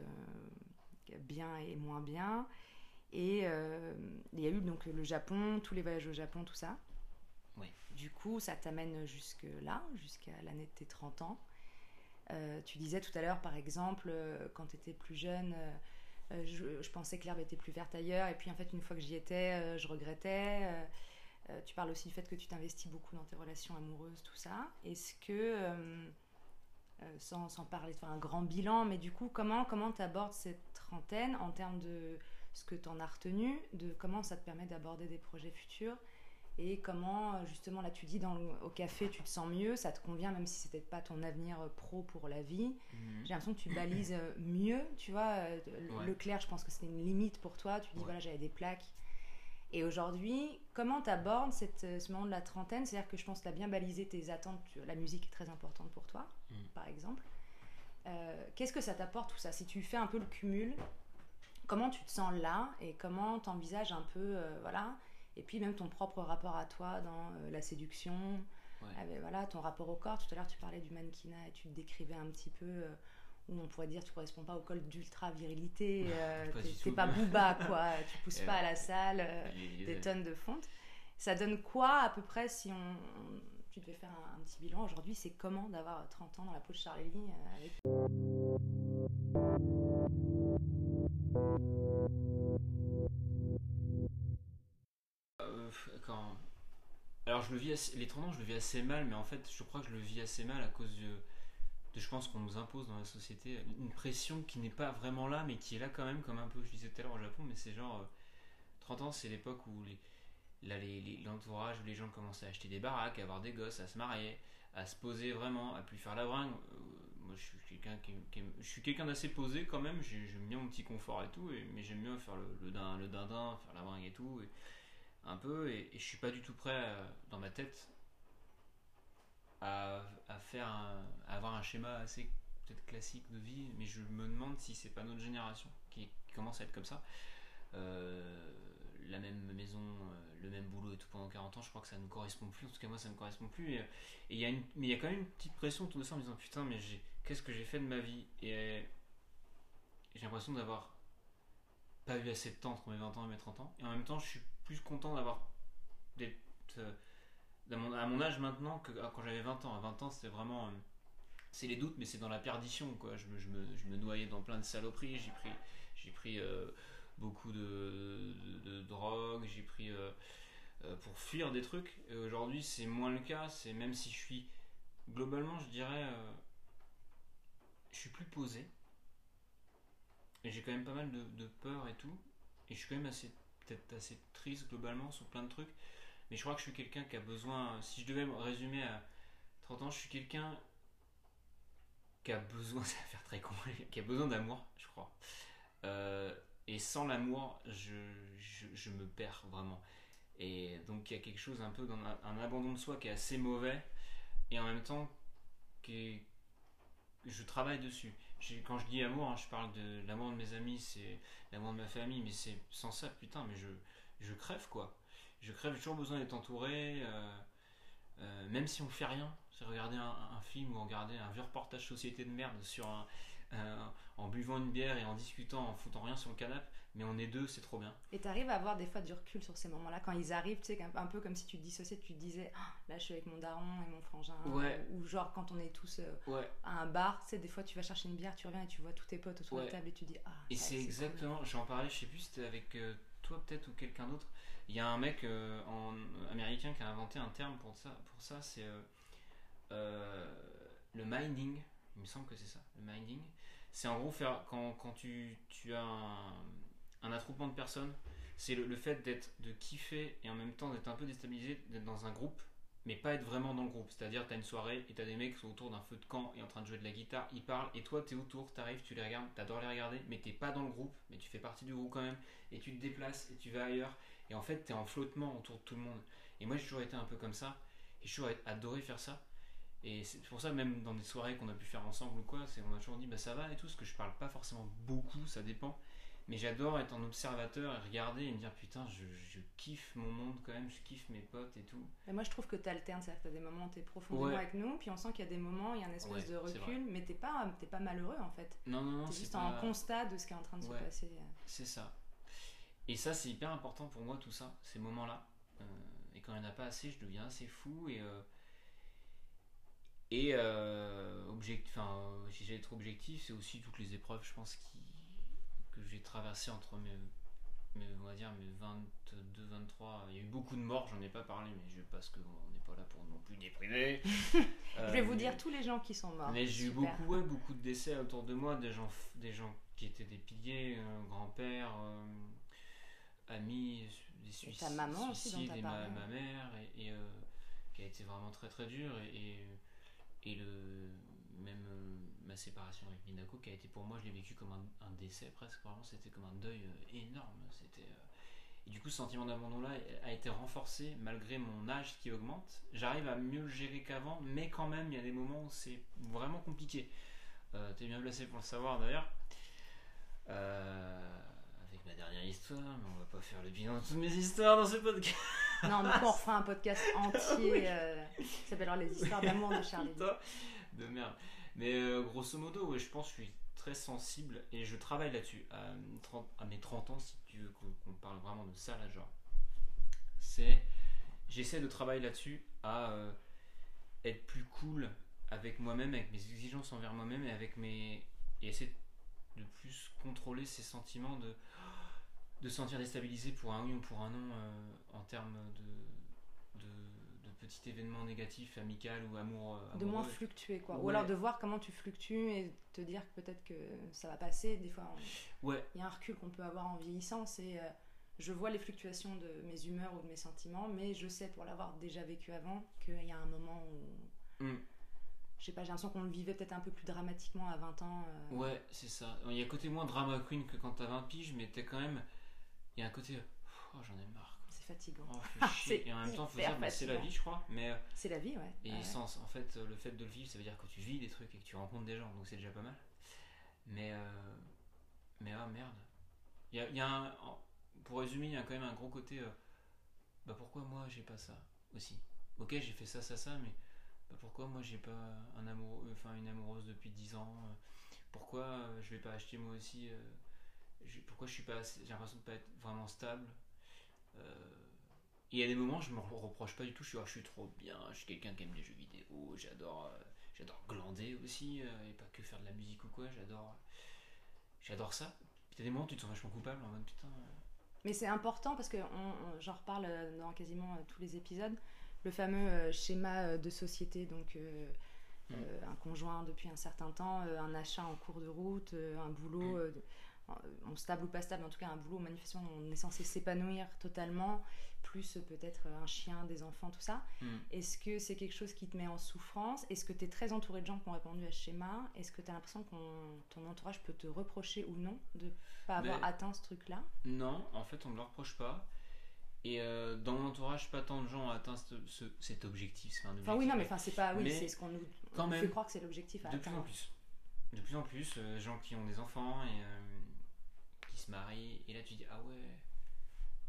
S1: bien et moins bien. Et il y a eu donc le Japon, tous les voyages au Japon, tout ça.
S3: Oui.
S1: Du coup, ça t'amène jusque là, jusqu'à l'année de tes 30 ans. Euh, tu disais tout à l'heure, par exemple, euh, quand tu étais plus jeune, euh, je, pensais que l'herbe était plus verte ailleurs, et puis en fait, une fois que j'y étais, je regrettais. Tu parles aussi du fait que tu t'investis beaucoup dans tes relations amoureuses, tout ça. Est-ce que, sans, parler de faire un grand bilan, mais du coup, comment comment tu abordes cette trentaine en termes de ce que tu en as retenu, de comment ça te permet d'aborder des projets futurs et comment, euh, justement, là, tu dis dans le- au café, tu te sens mieux, ça te convient, même si c'était pas ton avenir euh, pro pour la vie.
S3: Mhm.
S1: J'ai l'impression que tu balises euh, mieux, tu vois. le-
S3: Ouais.
S1: Le clair, je pense que c'était une limite pour toi. Tu dis,
S3: Ouais.
S1: voilà, j'avais des plaques. Et aujourd'hui, comment tu abordes ce moment de la trentaine? C'est-à-dire que je pense que tu as bien balisé tes attentes. La musique est très importante pour toi,
S3: Mhm.
S1: par exemple. Euh, Qu'est-ce que ça t'apporte tout ça? Si tu fais un peu le cumul, comment tu te sens là? Et comment tu envisages un peu, euh, voilà, et puis même ton propre rapport à toi dans euh, la séduction,
S3: Ouais.
S1: avec, voilà, ton rapport au corps. Tout à l'heure, tu parlais du mannequinat et tu te décrivais un petit peu. euh, où on pourrait dire tu corresponds pas au code d'ultra virilité, euh, t'es- pas booba quoi, tu pousses
S3: Et
S1: pas à la salle euh, des tonnes de fonte. Ça donne quoi à peu près si on, on- tu devais faire un, un petit bilan aujourd'hui, c'est comment d'avoir 30 ans dans la peau de Charlie avec
S3: Euh. Alors je le vis assez... les 30 ans je le vis assez mal mais en fait je crois que je le vis assez mal à cause de, je pense qu'on nous impose dans la société une pression qui n'est pas vraiment là mais qui est là quand même comme un peu je disais tout à l'heure au Japon mais c'est genre euh, 30 ans c'est l'époque où là les, l'entourage où les gens commençaient à acheter des baraques à avoir des gosses à se marier à se poser vraiment à plus faire la bringue Euh, moi je suis quelqu'un qui, je suis quelqu'un d'assez posé quand même j'ai- j'aime bien mon petit confort et tout mais j'aime bien faire le, le, din- le dindin faire la bringue et tout un peu et, je suis pas du tout prêt à- dans ma tête à, faire un- à avoir un schéma assez peut-être classique de vie mais je me demande si c'est pas notre génération qui, commence à être comme ça Euh, la même maison euh, le même boulot et tout pendant 40 ans je crois que ça ne correspond plus en tout cas moi ça me correspond plus et et il y a une mais il y a quand même une petite pression autour de ça en me disant putain mais j'ai qu'est-ce que j'ai fait de ma vie? Et euh, j'ai l'impression d'avoir pas eu assez de temps entre mes 20 ans et mes 30 ans. Et en même temps, je suis plus content d'avoir d'être euh, à mon, âge maintenant que ah, quand j'avais 20 ans. À 20 ans, c'était vraiment. euh, c'est les doutes, mais c'est dans la perdition. Quoi. Je, me, je, me, je me noyais dans plein de saloperies. J'ai pris, pris euh, beaucoup de, de, drogue. J'ai pris. pour fuir des trucs. Aujourd'hui, c'est moins le cas. C'est même si je suis. Globalement, je dirais. je suis plus posé. J'ai quand même pas mal de, de peur et tout. Et je suis quand même assez peut-être assez triste globalement sur plein de trucs. Mais je crois que je suis quelqu'un qui a besoin. Si je devais me résumer à 30 ans, je suis quelqu'un qui a besoin, ça va faire très con, qui a besoin d'amour, je crois. Euh, et sans l'amour, je, je, me perds vraiment. Et donc il y a quelque chose un peu dans un, abandon de soi qui est assez mauvais. Et en même temps, qui je travaille dessus. Quand je dis amour, hein, je parle de l'amour de mes amis, c'est l'amour de ma famille, mais c'est sans ça, putain, mais je, je crève quoi. Je crève, j'ai toujours besoin d'être entouré, euh, euh, même si on fait rien. C'est regarder un, film ou regarder un vieux reportage société de merde sur un- en buvant une bière et en discutant, en foutant rien sur le canapé, mais on est deux, c'est trop bien.
S1: Et t'arrives à avoir des fois du recul sur ces moments-là quand ils arrivent, tu sais, un peu comme si tu te dissociais, tu te disais, Ah, là je suis avec mon daron et mon frangin,
S3: Ouais.
S1: ou genre quand on est tous euh,
S3: Ouais,
S1: à un bar, tu sais, des fois tu vas chercher une bière, tu reviens et tu vois tous tes potes autour de la table et tu dis, ah.
S3: Et c'est
S1: cool.
S3: exactement, j'en parlais, je sais plus, c'était avec euh, toi peut-être ou quelqu'un d'autre. Il y a un mec euh, en, américain qui a inventé un terme pour ça, pour ça c'est le minding. Il me semble que c'est ça, le minding. C'est en gros faire quand, quand tu, tu as un, un attroupement de personnes, c'est le, fait d'être de kiffer et en même temps d'être un peu déstabilisé, d'être dans un groupe, mais pas être vraiment dans le groupe. C'est-à-dire, t'as une soirée et t'as des mecs qui sont autour d'un feu de camp et en train de jouer de la guitare, ils parlent et toi t'es autour, t'arrives, tu les regardes, t'adores les regarder, mais t'es pas dans le groupe, mais tu fais partie du groupe quand même et tu te déplaces et tu vas ailleurs et en fait t'es en flottement autour de tout le monde. Et moi j'ai toujours été un peu comme ça et j'ai toujours adoré faire ça. Et c'est pour ça, même dans des soirées qu'on a pu faire ensemble ou quoi, on a toujours dit bah ça va et tout, parce que je parle pas forcément beaucoup, ça dépend. Mais j'adore être en observateur et regarder et me dire putain, je, je kiffe mon monde quand même, je kiffe mes potes et tout.
S1: Mais moi je trouve que t'alternes, c'est-à-dire que des moments où t'es profondément
S3: Ouais.
S1: avec nous, puis on sent qu'il y a des moments, il y a une espèce
S3: Ouais,
S1: de recul, mais t'es pas, pas malheureux en fait.
S3: Non, non, non,
S1: T'es
S3: c'est
S1: juste
S3: pas...
S1: en constat de ce qui est en train de
S3: Ouais.
S1: se passer.
S3: C'est ça. Et ça, c'est hyper important pour moi, tout ça, ces moments-là. Euh, et quand il n'y en a pas assez, je deviens assez fou. Et, euh, et euh, object- enfin, si j'ai être objectif, c'est aussi toutes les épreuves, je pense, qui, que j'ai traversées entre mes, mes, on va dire, mes 22, 23. Il y a eu beaucoup de morts, j'en ai pas parlé, mais je, parce qu'on n'est pas là pour non plus déprimer.
S1: Je vais vous dire tous les gens qui sont morts.
S3: Mais j'ai eu beaucoup, ouais, beaucoup de décès autour de moi, des gens, des gens qui étaient des piliers, euh, grands-pères, euh, amis, des suicides,
S1: ta maman aussi
S3: suicides,
S1: t'as
S3: et ma, ma mère, et, et, euh, qui a été vraiment très très dur, et, et, et le, même euh, ma séparation avec Minako, qui a été pour moi, je l'ai vécu comme un, un décès presque, vraiment, c'était comme un deuil euh, énorme, c'était... euh, et du coup, ce sentiment d'abandon-là a été renforcé malgré mon âge qui augmente. J'arrive à mieux le gérer qu'avant, mais quand même, il y a des moments où c'est vraiment compliqué. Euh, T'es bien placé pour le savoir d'ailleurs. Euh, avec ma dernière histoire, mais on va pas faire le bilan de toutes mes histoires dans ce podcast.
S1: Non, donc on refera un podcast entier euh, qui s'appellera Les histoires d'amour de Charlie.
S3: De merde. Mais euh, grosso modo, je pense que je suis très sensible et je travaille là-dessus. À, 30 à mes 30 ans, si tu veux qu'on parle vraiment de ça, là, genre, c'est. J'essaie de travailler là-dessus à euh, être plus cool avec moi-même, avec mes exigences envers moi-même et avec mes. et essayer de plus contrôler ces sentiments de. de se sentir déstabilisé pour un oui ou pour un non euh, en termes de. Petits événements négatifs, amical ou amour,
S1: de moins fluctuer quoi. Ou alors de voir comment tu fluctues et te dire que peut-être que ça va passer. Des fois, on-
S3: Ouais,
S1: il y a un recul qu'on peut avoir en vieillissant, c'est euh, je vois les fluctuations de mes humeurs ou de mes sentiments, mais je sais pour l'avoir déjà vécu avant qu'il y a un moment où
S3: Mm.
S1: je sais pas, j'ai l'impression qu'on le vivait peut-être un peu plus dramatiquement à 20 ans. euh,
S3: Ouais, c'est ça. Il y a un côté moins drama queen que quand t'as 20 piges, mais t'es quand même. Il y a un côté. Oh, j'en ai marre.
S1: Fatigant.
S3: Oh.
S1: C'est
S3: Et en même temps, faut
S1: hyper
S3: dire, bah, c'est la vie, je crois. Mais euh,
S1: C'est la vie, ouais.
S3: et
S1: Ah ouais.
S3: sans, en fait, euh, le fait de le vivre, ça veut dire que tu vis des trucs et que tu rencontres des gens, donc c'est déjà pas mal. Mais euh, mais ah merde. Il y a, il y a un, en- pour résumer, il y a quand même un gros côté. euh, bah pourquoi moi j'ai pas ça aussi? Ok, j'ai fait ça, ça, ça, mais bah, pourquoi moi j'ai pas un amoureux, enfin une amoureuse depuis 10 ans Pourquoi euh, je vais pas acheter moi aussi Pourquoi je suis pas, j'ai l'impression de pas être vraiment stable? Il y a des moments, je me re- reproche pas du tout. Je suis, ah, je suis trop bien. Je suis quelqu'un qui aime les jeux vidéo. J'adore, euh, j'adore glander aussi euh, et pas que faire de la musique ou quoi. J'adore, j'adore ça. Puis t'as des moments, où tu te sens vachement coupable en mode putain. euh,
S1: Mais c'est important parce que on- on- j'en reparle euh, dans quasiment euh, tous les épisodes. Le fameux euh, schéma euh, de société, donc euh,
S3: Mm.
S1: euh, un conjoint depuis un certain temps, euh, un achat en cours de route, euh, un boulot, euh, euh, on stable ou pas stable, en tout cas un boulot, manifestement on est censé s'épanouir totalement, plus euh, peut-être un chien, des enfants, tout ça.
S3: Mm.
S1: Est-ce que c'est quelque chose qui te met en souffrance? Est-ce que tu es très entouré de gens qui ont répondu à ce schéma? Est-ce que tu as l'impression que ton entourage peut te reprocher ou non de pas avoir
S3: Mais-
S1: atteint ce truc-là?
S3: Non, en fait, on me le reproche pas. Et euh, dans mon entourage, pas tant de gens ont atteint ce- ce- cet objectif. C'est un objectif.
S1: Enfin oui, non, mais enfin c'est pas, oui,
S3: Mais
S1: c'est ce qu'on nous
S3: quand
S1: on
S3: même,
S1: fait croire que c'est l'objectif à
S3: De plus en
S1: atteindre.
S3: plus. De plus en plus, euh, gens qui ont des enfants et euh, qui se marient. Et là, tu dis, ah ouais,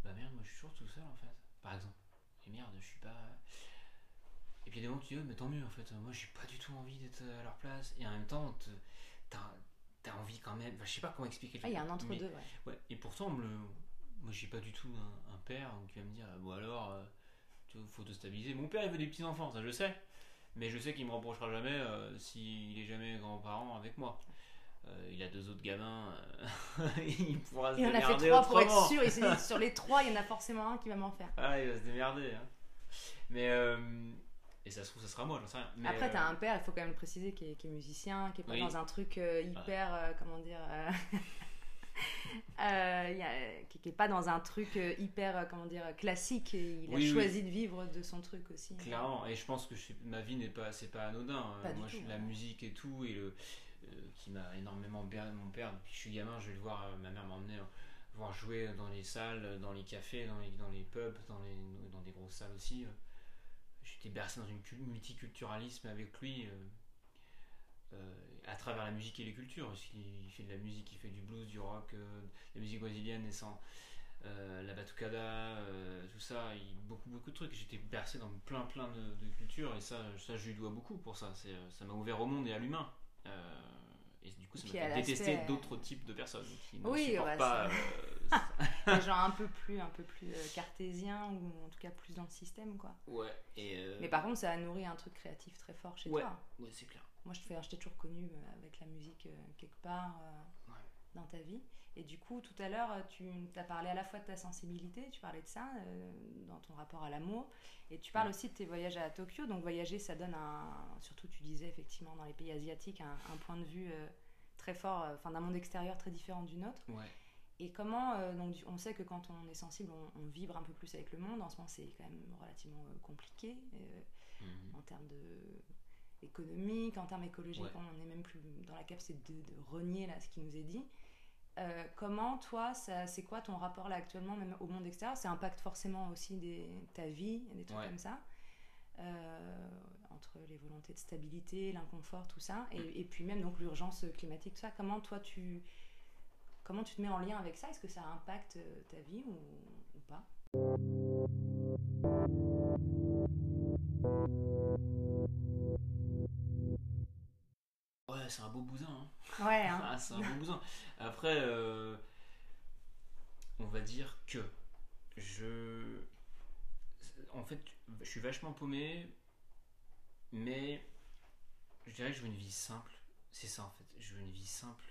S3: bah merde, moi je suis toujours tout seul en fait. Par exemple. Et merde, je suis pas. Et puis il y a des moments où tu dis, mais tant mieux en fait. Moi j'ai pas du tout envie d'être à leur place. Et en même temps, te- t'as envie quand même. Enfin, je sais pas comment expliquer. le
S1: Ah, il y a un entre
S3: mais-
S1: deux, ouais.
S3: Ouais, et pourtant, le... moi j'ai pas du tout un, un père qui va me dire, bon alors, euh, tu faut te stabiliser. Mon père il veut des petits enfants, ça je sais. Mais je sais qu'il me reprochera jamais euh, s'il est jamais grand-parent avec moi. Euh, il a deux autres gamins, euh, il pourra se
S1: Il en a fait
S3: démerder
S1: trois pour être sûr. Sur les trois, il y en a forcément un qui va m'en faire.
S3: Ah, il va se démerder. hein. Mais, euh, et ça se trouve, ça sera moi, j'en sais rien. Mais,
S1: Après, t'as
S3: euh,
S1: un père, il faut quand même le préciser, qui est, qui est musicien, qui est pas
S3: Oui.
S1: dans un truc euh, hyper, euh, comment dire, il y a- qui, qui est pas dans un truc hyper, comment dire, classique. Et il a
S3: Oui, oui.
S1: choisi de vivre de son truc aussi.
S3: Clairement, et je pense que je ma vie n'est pas, c'est pas anodin. hein.
S1: Pas du
S3: Moi,
S1: tout,
S3: je, la musique et tout, et le, qui m'a énormément bien. Mon père, depuis que je suis gamin, je vais le voir, euh, ma mère m'emmenait euh, voir jouer dans les salles, dans les cafés, dans les, pubs, dans, des grosses salles aussi. euh. J'étais bercé dans cul- multiculturalisme avec lui. euh, euh, à travers la musique et les cultures. Il fait de la musique, il fait du blues, du rock, euh, de la musique brésilienne euh, la batucada, euh, tout ça, beaucoup beaucoup de trucs. J'étais bercé dans plein plein de, de cultures et ça, ça je lui dois beaucoup pour ça. Euh, ça m'a ouvert au monde et à l'humain. Euh, et du coup, ça m'a fait détester
S1: l'aspect-
S3: d'autres types de personnes qui ne
S1: Oui,
S3: supportent
S1: ouais,
S3: pas.
S1: c'est-
S3: euh,
S1: Des gens un peu plus, un peu plus euh, cartésiens ou en tout cas plus dans le système, quoi.
S3: ouais. Et euh,
S1: Mais par contre, ça a nourri un truc créatif très fort chez
S3: Ouais.
S1: toi.
S3: ouais, c'est clair.
S1: Moi, je, t'ai toujours connu euh, avec la musique euh, quelque part euh, dans ta vie. Et du coup, tout à l'heure, tu as parlé à la fois de ta sensibilité, tu parlais de ça euh, dans ton rapport à l'amour, et tu parles aussi de tes voyages à Tokyo. Donc, voyager, ça donne un. Surtout, tu disais effectivement dans les pays asiatiques, un, un point de vue euh, très fort, euh, enfin d'un monde extérieur très différent du nôtre.
S3: Ouais.
S1: Et comment, donc, on sait que quand on est sensible, on, on vibre un peu plus avec le monde. En ce moment, c'est quand même relativement compliqué.
S3: Mhm.
S1: en termes de économique, en termes écologiques,
S3: Ouais.
S1: on n'est même plus dans la capacité de, de renier là ce qui nous est dit. Euh, comment toi, c'est quoi ton rapport là actuellement, même au monde extérieur? Ça impacte forcément aussi des, ta vie, des trucs
S3: Ouais.
S1: comme ça, Euh, entre les volontés de stabilité, l'inconfort, tout ça, et, et puis même donc l'urgence climatique, tout ça. Comment toi tu, comment tu te mets en lien avec ça? Est-ce que ça impacte euh, ta vie ou, ou pas?
S3: Ouais, c'est un beau bousin. hein.
S1: Ouais, hein.
S3: Ah, c'est un bon bousin. Après, euh, on va dire que je. En fait, je suis vachement paumé, mais je dirais que je veux une vie simple. C'est ça en fait. Je veux une vie simple.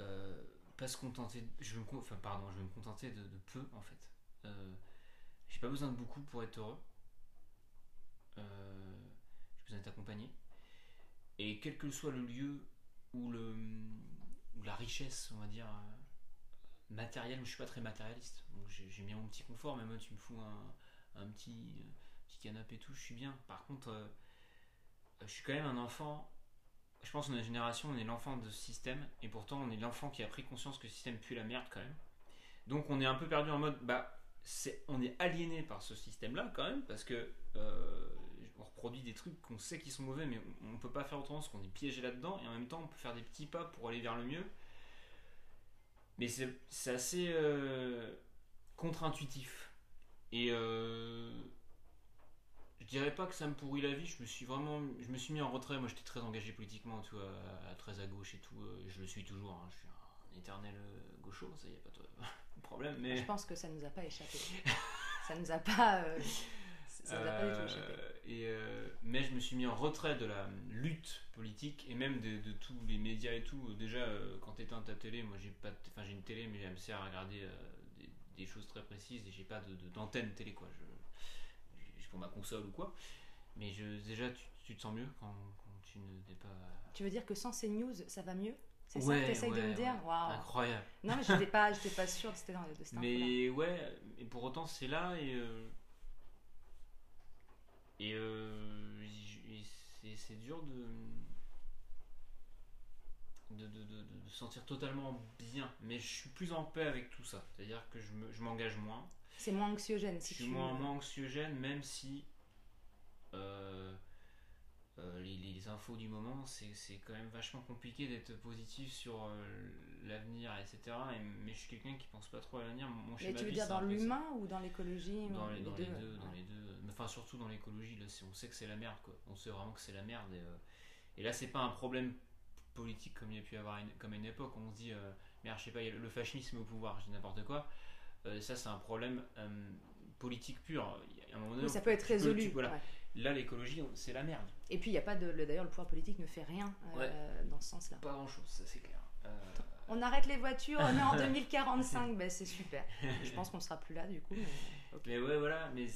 S3: Euh, pas se contenter. Je veux me, enfin, pardon, je veux me contenter de, de peu en fait. Euh, j'ai pas besoin de beaucoup pour être heureux. J'ai besoin d'être accompagné. Et quel que soit le lieu ou, le, ou la richesse, on va dire, euh, matérielle, je suis pas très matérialiste. Donc, j'ai, j'ai bien mon petit confort, mais moi tu me fous un, un petit, petit canapé et tout, je suis bien. Par contre, euh, je suis quand même un enfant. Je pense qu'on est une génération, on est l'enfant de ce système, et pourtant on est l'enfant qui a pris conscience que le système pue la merde quand même. Donc on est un peu perdu en mode, bah, on est aliéné par ce système-là quand même, parce que euh, on reproduit des trucs qu'on sait qui sont mauvais, mais on ne peut pas faire autrement parce qu'on est piégé là-dedans, et en même temps on peut faire des petits pas pour aller vers le mieux. Mais c'est, assez euh, contre-intuitif. Et euh, je dirais pas que ça me pourrit la vie, je me suis vraiment je me suis mis en retrait. Moi j'étais très engagé politiquement, tout, à, à- très à gauche et tout. euh, Je le suis toujours, hein, je suis un éternel euh, gaucho, ça y a pas de problème. Mais...
S1: Je pense que ça nous a pas échappé. ça nous a pas. euh, ça nous a pas du tout
S3: Euh,
S1: échappé.
S3: et, euh, mais je me suis mis en retrait de la lutte politique et même de, de tous les médias et tout. Déjà, euh, quand t'éteins ta télé, moi j'ai pas, de- enfin j'ai une télé, mais elle me sert à regarder euh, des, des choses très précises et j'ai pas de- de- d'antenne télé quoi. Je, je pour ma console ou quoi. Mais je, déjà, tu, tu te sens mieux quand, quand tu n'es pas.
S1: Tu veux dire que sans ces news, ça va mieux? C'est ça
S3: Ouais,
S1: que t'essayes de
S3: ouais,
S1: me dire?
S3: ouais.
S1: Waouh.
S3: Incroyable.
S1: Non, mais j'étais pas, j'étais pas sûre de c'était dans de info-là.
S3: Mais ouais, et pour autant c'est là et et, euh, et c'est- dur de de, de, de- de se sentir totalement bien, mais je suis plus en paix avec tout ça. C'est-à-dire que je me- je m'engage moins,
S1: C'est moins anxiogène si
S3: je suis
S1: tu.
S3: moins, moins anxiogène, même si euh, euh, les, les infos du moment, c'est quand même vachement compliqué d'être positif sur euh, l'avenir, etc. Et, mais je suis quelqu'un qui pense pas trop à l'avenir. Mon
S1: Mais tu veux
S3: vie,
S1: dire dans l'humain ou dans l'écologie
S3: Dans
S1: ou
S3: les, dans les deux,
S1: ouais.
S3: dans les deux. Enfin, surtout dans l'écologie, là, on sait que c'est la merde, quoi. On sait vraiment que c'est la merde. Et, euh, et là, c'est pas un problème politique comme il y a pu y avoir une- comme à une époque. On se dit, euh, merde, je sais pas, il y a le- fascisme au pouvoir, je dis n'importe quoi. Euh, ça, c'est un problème euh, politique pur. Un moment donné,
S1: Oui, ça peut être
S3: peux-
S1: résolu.
S3: tu- voilà.
S1: ouais.
S3: Là, l'écologie, c'est la merde.
S1: Et puis il y a pas de. D'ailleurs, le pouvoir politique ne fait rien euh, dans ce sens-là.
S3: Pas grand chose, ça c'est clair.
S1: On arrête les voitures, on est en 2045, ben c'est super. Je pense qu'on sera plus là du coup. Mais... ok.
S3: Mais ouais, voilà, mais.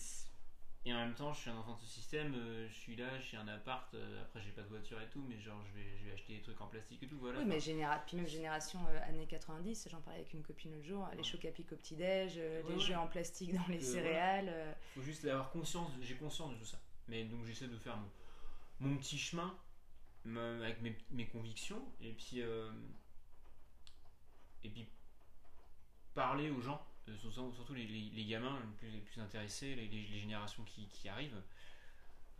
S3: Et en même temps, je suis un enfant de ce système, euh, je suis là, j'ai un appart, euh, après j'ai pas de voiture et tout, mais genre je vais, je vais acheter des trucs en plastique et tout, voilà.
S1: Oui, mais généra... puis même génération euh, années 90, j'en parlais avec une copine l'autre jour, les chocs à pic au petit-déj, euh,
S3: Ouais,
S1: les
S3: ouais.
S1: jeux en plastique dans les
S3: Euh,
S1: céréales.
S3: faut juste avoir conscience, j'ai conscience de tout ça. Mais donc j'essaie de faire mon, mon petit chemin avec mes, mes convictions et puis et puis parler aux gens, surtout, surtout les, les- les gamins les plus, les plus intéressés, les, générations qui, qui arrivent.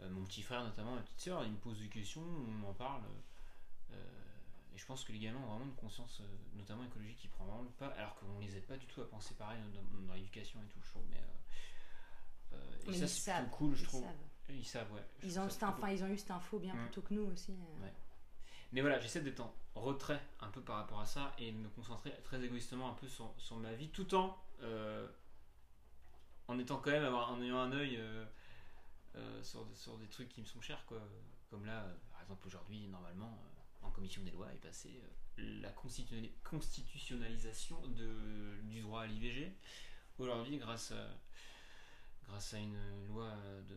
S3: Euh, mon petit frère notamment, ma petite soeur, ils me posent des questions, on en parle. euh, et je pense que les gamins ont vraiment une conscience, euh, notamment écologique, qui prend vraiment le pas, alors qu'on les aide pas du tout à penser pareil dans, dans l'éducation et tout, je trouve. Mais, euh, euh, et ça,
S1: ils
S3: c'est cool, je
S1: ils
S3: trouve.
S1: savent.
S3: Ils savent, ouais. Je
S1: Ils, ont
S3: ça
S1: ils eu cette info bien
S3: Mm.
S1: plus tôt que nous aussi. euh.
S3: Ouais. Mais voilà, j'essaie d'être en retrait un peu par rapport à ça et de me concentrer très égoïstement un peu sur, sur ma vie tout en euh, en étant quand même avoir, en ayant un œil euh, euh, sur, sur des trucs qui me sont chers quoi. Comme là, euh, par exemple aujourd'hui, normalement, euh, en commission des lois est passée euh, la constitutionnali- constitutionnalisation de, du droit à l'IVG. Aujourd'hui, grâce à grâce à une loi de,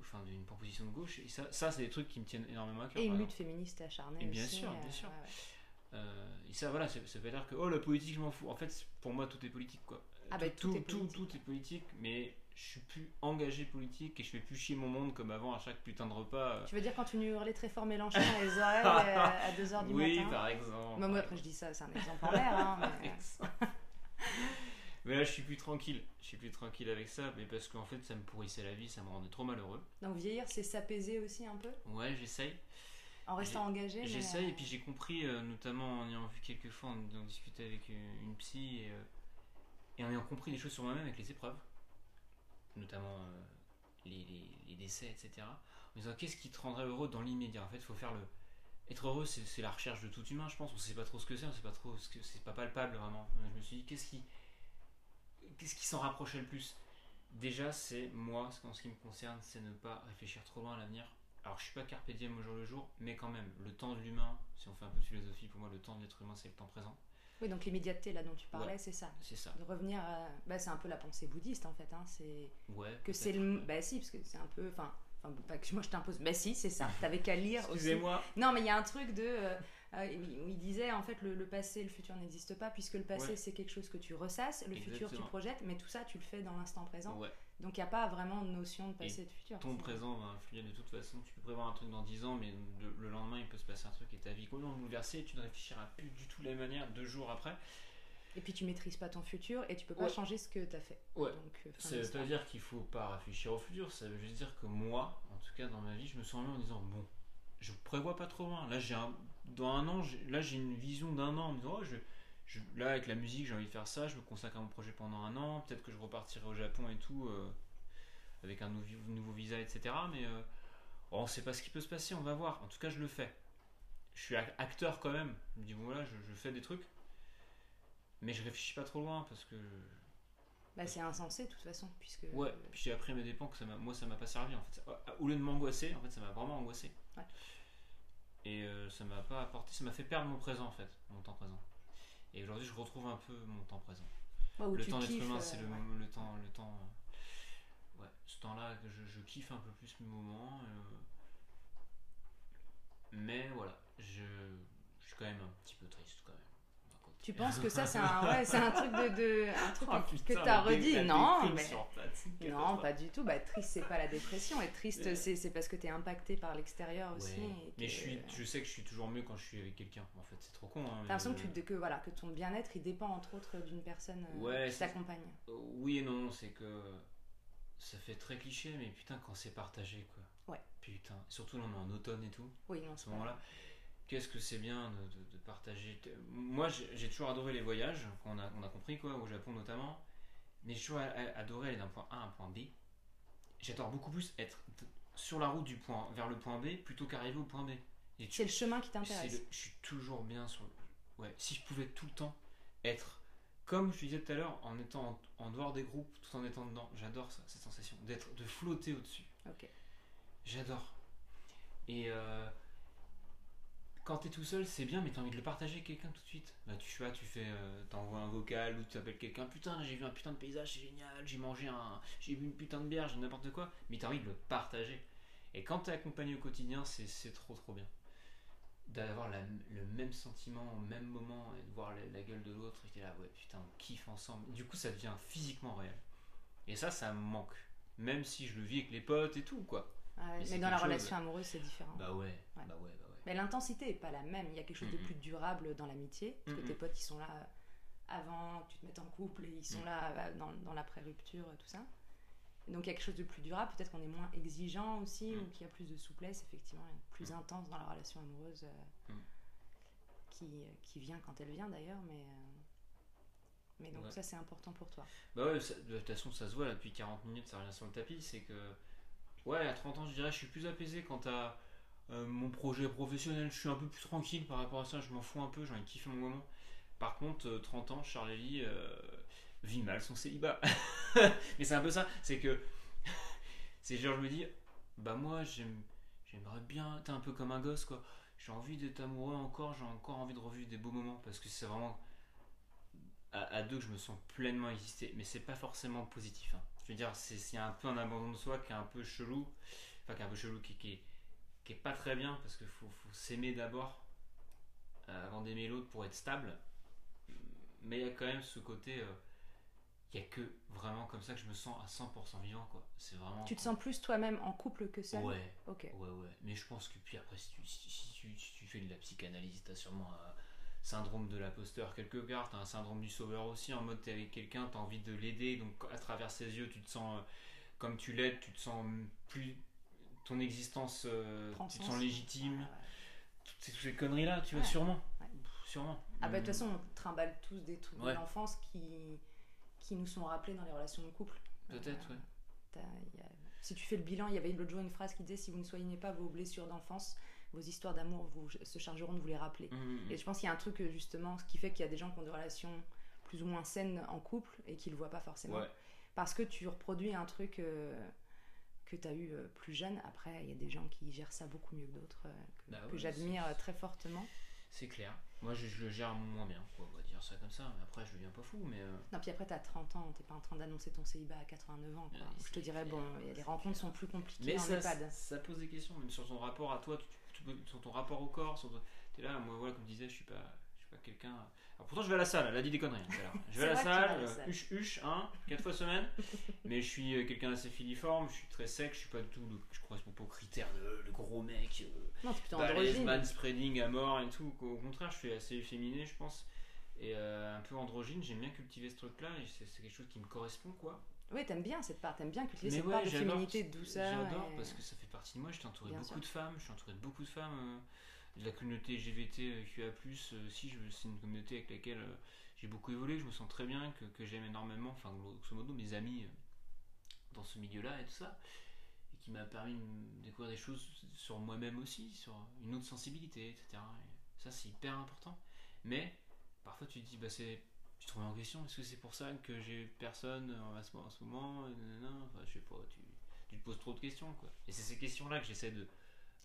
S3: enfin d'une proposition de gauche, et ça, ça c'est des trucs qui me tiennent énormément à cœur.
S1: Et une lutte féministe acharnée.
S3: Et bien
S1: aussi,
S3: sûr,
S1: euh,
S3: bien sûr.
S1: ouais, ouais.
S3: euh, et ça, voilà, ça, ça veut dire que oh la politique, je m'en fous. En fait, pour moi, tout est politique, quoi.
S1: Ah bah, tout est
S3: tout,
S1: politique.
S3: tout est politique, mais je suis plus engagé politique et je fais plus chier mon monde comme avant à chaque putain de repas. euh.
S1: Tu veux dire quand tu nous hurlais très fort Mélenchon dans les oreilles euh, à 2h du
S3: oui,
S1: matin
S3: par exemple.
S1: Moi, moi, après, je dis ça, c'est un exemple en l'air. Hein,
S3: Par
S1: mais...
S3: là, je suis plus tranquille. Je suis plus tranquille avec ça, mais parce qu'en fait, ça me pourrissait la vie, ça me rendait trop malheureux.
S1: Donc vieillir, c'est s'apaiser aussi un peu?
S3: Ouais, j'essaye.
S1: En restant engagé.
S3: J'essaye,
S1: euh,
S3: et puis j'ai compris, euh, notamment en ayant vu quelques fois, en ayant discuté avec euh, une psy, et, euh, et en ayant compris des choses sur moi-même avec les épreuves, notamment euh, les, les- les décès, etc. En disant qu'est-ce qui te rendrait heureux dans l'immédiat? En fait, il faut faire le. être heureux, c'est la recherche de tout humain, je pense. On sait pas trop ce que c'est, on sait pas trop ce que c'est pas palpable vraiment. Je me suis dit, qu'est-ce qui, qu'est-ce qui s'en rapprochait le plus? Déjà, c'est moi, en ce qui me concerne, c'est ne pas réfléchir trop loin à l'avenir. Alors, je suis pas carpe diem au jour le jour, mais quand même, le temps de l'humain, si on fait un peu de philosophie, pour moi, le temps de l'être humain, c'est le temps présent.
S1: Oui, donc l'immédiateté là dont tu parlais,
S3: Ouais.
S1: c'est ça.
S3: C'est ça.
S1: De revenir à... bah, c'est un peu la pensée bouddhiste en fait. Hein. C'est
S3: Ouais.
S1: que c'est le.
S3: ouais.
S1: Bah si, parce que c'est un peu. Enfin, enfin, pas que moi je t'impose. Bah si, c'est ça. T'avais qu'à lire aussi.
S3: Excusez-moi.
S1: Non, mais il y a un truc de. euh, euh, où il disait en fait le, le passé et le futur n'existent pas puisque le passé
S3: Ouais.
S1: c'est quelque chose que tu ressasses, le futur tu projettes, mais tout ça tu le fais dans l'instant présent.
S3: Ouais.
S1: Donc il n'y a pas vraiment de notion de passé et de futur.
S3: Ton présent va influer de toute façon. Tu peux prévoir un truc dans 10 ans, mais le, le lendemain, il peut se passer un truc et ta vie complètement bouleversée tu ne réfléchiras plus du tout de la même manière deux jours après.
S1: Et puis tu maîtrises pas ton futur et tu peux pas
S3: Ouais.
S1: changer ce que tu as fait.
S3: Ouais.
S1: Donc, euh,
S3: Ça veut pas dire qu'il faut pas réfléchir au futur, ça veut juste dire que moi, en tout cas dans ma vie, je me sens bien en disant bon, je prévois pas trop loin. Là, j'ai un, dans un an, j'ai- là j'ai une vision d'un an en me disant oh, je, je- là avec la musique, j'ai envie de faire ça, je me consacre à mon projet pendant un an, peut-être que je repartirai au Japon et tout euh, avec un nouveau, nouveau visa, etc. Mais euh, on sait pas ce qui peut se passer, on va voir. En tout cas, je le fais. Je suis ac- acteur quand même. Je me dis bon voilà, je, je fais des trucs, mais je réfléchis pas trop loin parce que
S1: Bah, c'est insensé de toute façon puisque.
S3: Ouais, puis j'ai appris à mes dépens que ça moi ça m'a pas servi en fait. Ça- Au lieu de m'angoisser, en fait ça m'a vraiment angoissé.
S1: Ouais.
S3: Et euh, ça m'a pas apporté, ça m'a fait perdre mon présent en fait, mon temps présent. Et aujourd'hui je retrouve un peu mon temps présent.
S1: Ouais,
S3: le temps d'être humain
S1: euh,
S3: c'est le,
S1: ouais.
S3: le temps, le temps, euh, ouais, ce temps-là je kiffe un peu plus mes moments. euh, mais voilà, je, je suis quand même un petit peu triste quand même.
S1: Tu penses que ça c'est un, ouais, c'est un truc de, de un truc
S3: Ah,
S1: que-
S3: putain,
S1: que t'as redit
S3: la
S1: Non, mais non, pas du tout. Bah triste c'est pas la dépression et triste c'est c'est parce que t'es impacté par l'extérieur aussi.
S3: Ouais.
S1: et
S3: Mais je, suis, je sais que je suis toujours mieux quand je suis avec quelqu'un. En fait, c'est trop con. Hein, mais
S1: T'as l'impression que,
S3: je-
S1: tu- que, voilà, que ton bien-être il dépend entre autres d'une personne euh,
S3: Ouais,
S1: qui
S3: c'est-
S1: t'accompagne.
S3: Euh, Oui et non, c'est que ça fait très cliché, mais putain, quand c'est partagé, quoi.
S1: Ouais.
S3: Putain, surtout là, on est en automne et tout,
S1: Oui, non,
S3: à ce moment-là. Qu'est-ce que c'est bien de, de- de partager. Moi, j'ai toujours adoré les voyages, qu'on a, on a compris, quoi, au Japon notamment. Mais j'ai toujours adoré aller d'un point A à un point B. J'adore beaucoup plus être sur la route du point vers le point B plutôt qu'arriver au point B.
S1: C'est le chemin qui t'intéresse.
S3: je suis toujours bien sur le- Ouais, si je pouvais tout le temps être comme je te disais tout à l'heure, en étant en, en dehors des groupes, tout en étant dedans, j'adore ça, cette sensation d'être, de flotter au-dessus.
S1: Ok.
S3: J'adore. Et euh, quand t'es tout seul, c'est bien, mais t'as envie de le partager avec quelqu'un tout de suite. Bah, tu vois, tu fais, euh, t'envoies un vocal ou tu appelles quelqu'un. Putain, j'ai vu un putain de paysage, c'est génial. J'ai mangé un, j'ai bu une putain de bière, j'ai n'importe quoi. Mais t'as envie de le partager. Et quand t'es accompagné au quotidien, c'est, c'est trop trop bien. D'avoir la- le même sentiment au même moment et de voir la, la gueule de l'autre et t'es là, ouais, putain, on kiffe ensemble. Du coup, ça devient physiquement réel. Et ça, ça me manque. Même si je le vis avec les potes et tout, quoi.
S1: Ah ouais,
S3: Mais
S1: dans la
S3: chose-
S1: relation amoureuse, c'est différent.
S3: Bah ouais, bah ouais, bah ouais.
S1: Mais l'intensité est pas la même. Il y a quelque chose de plus durable dans l'amitié. Parce que tes potes, ils sont là euh, avant que tu te mettes en couple et ils sont
S3: Mhm.
S1: là euh, dans, dans la pré-rupture, euh, tout ça. Donc il y a quelque chose de plus durable. Peut-être qu'on est moins exigeant aussi
S3: Mhm.
S1: ou qu'il y a plus de souplesse, effectivement, plus
S3: Mhm.
S1: intense dans la relation amoureuse euh, qui, qui vient quand elle vient d'ailleurs. Mais, euh, mais donc
S3: Ouais.
S1: ça, c'est important pour toi.
S3: Bah ouais, ça- de toute façon, ça se voit là depuis 40 minutes, ça revient sur le tapis. C'est que, ouais, à 30 ans, je dirais, je suis plus apaisé quant à euh, mon projet professionnel. Je suis un peu plus tranquille par rapport à ça, je m'en fous un peu, j'ai envie de kiffer mon moment. Par contre, euh, 30 ans, Charles Ellie euh, vit mal son célibat. Mais c'est un peu ça, c'est que, c'est genre, je me dis, bah moi, j'aime, j'aimerais bien, t'es un peu comme un gosse quoi. J'ai envie d'être amoureux encore, j'ai encore envie de revivre des beaux moments parce que c'est vraiment à, deux que je me sens pleinement exister, mais c'est pas forcément positif. hein. Je veux dire, c'est un peu un abandon de soi qui est un peu chelou, enfin qui est un peu chelou, qui, est, qui est pas très bien parce qu'il faut, faut s'aimer d'abord euh, avant d'aimer l'autre pour être stable. Mais il y a quand même ce côté, euh, il y a que vraiment comme ça que je me sens à 100% vivant quoi. C'est vraiment.
S1: Tu te sens plus toi-même en couple que seul?
S3: Ouais,
S1: Ok.
S3: Ouais, ouais. Mais je pense que puis après, si tu, si, si tu, si tu fais de la psychanalyse, t'as sûrement un syndrome de l'imposteur quelque part. Un syndrome du sauveur aussi. En mode, t'es avec quelqu'un, t'as envie de l'aider. Donc, à travers ses yeux, tu te sens euh, comme tu l'aides, tu te sens plus. Ton existence, euh, tu te
S1: sens.
S3: légitime.
S1: Ouais, ouais.
S3: Toutes ces, toutes ces conneries-là, tu vois, sûrement. Pff, Sûrement.
S1: Ah bah de toute façon, on trimballe tous des trucs
S3: Ouais.
S1: de l'enfance qui, qui nous sont rappelés dans les relations de couple.
S3: Peut-être,
S1: Euh,
S3: ouais.
S1: y a- Si tu fais le bilan, il y avait l'autre jour une phrase qui disait si vous ne soignez pas vos blessures d'enfance, vos histoires d'amour vous, se chargeront de vous les rappeler.
S3: Mhm.
S1: Et je pense qu'il y a un truc euh, justement, ce qui fait qu'il y a des gens qui ont des relations plus ou moins saines en couple et qui le voient pas forcément.
S3: Ouais.
S1: Parce que tu reproduis un truc euh, que tu as eu euh, plus jeune. Après, il y a des gens qui gèrent ça beaucoup mieux que d'autres, euh, que,
S3: Bah
S1: que j'admire euh, très fortement.
S3: C'est clair. Moi, je, je le gère moins bien, quoi, on va dire ça comme ça. Mais après, je deviens pas fou, mais. euh,
S1: Non, puis après, tu as 30 ans, t'es pas en train d'annoncer ton célibat à 89 ans. Quoi. Je te dirais,
S3: clair,
S1: bon, les rencontres
S3: clair.
S1: sont plus compliquées
S3: Mais
S1: en
S3: ça,
S1: EHPAD.
S3: ça pose des questions, même sur ton rapport à toi, tu, tu peux- sur ton rapport au corps. Sur T'es là, moi, voilà, comme je disais, je suis pas, pas quelqu'un. Alors pourtant, je vais à la salle, elle a dit des conneries. l'heure. Je vais à la salle, euh,
S1: salle.
S3: huche, huche, hein, quatre fois semaine. mais je suis euh, quelqu'un d'assez filiforme, je suis très sec, je suis pas du tout, le, je correspond pas aux critères de le gros mec. euh,
S1: Non,
S3: balèze,
S1: androgyne.
S3: manspreading à mort et tout. Au contraire, je suis assez efféminé, je pense. Et euh, un peu androgyne, j'aime bien cultiver ce truc-là et c'est quelque chose qui me correspond, quoi.
S1: Oui, t'aimes bien cette part, t'aimes bien cultiver cette
S3: ouais,
S1: part de
S3: j'adore-
S1: féminité, de douceur.
S3: J'adore
S1: et-
S3: parce que ça fait partie de moi. Je suis entouré de beaucoup
S1: sûr.
S3: de femmes. Je suis entouré de beaucoup de femmes euh, la communauté LGBT euh, QA+. euh, je- c'est une communauté avec laquelle euh, j'ai beaucoup évolué. Je me sens très bien, que, que j'aime énormément. Enfin, grosso modo, mes amis dans ce milieu-là et tout ça, et qui m'a permis de découvrir des choses sur moi-même aussi, sur une autre sensibilité, etc. Et ça, c'est hyper important. Mais parfois, tu te dis, bah c'est tu te remets en question, est-ce que c'est pour ça que j'ai personne en ce, en ce moment Nanana Enfin, je sais pas, tu, tu te poses trop de questions, quoi. Et c'est ces questions-là que j'essaie de,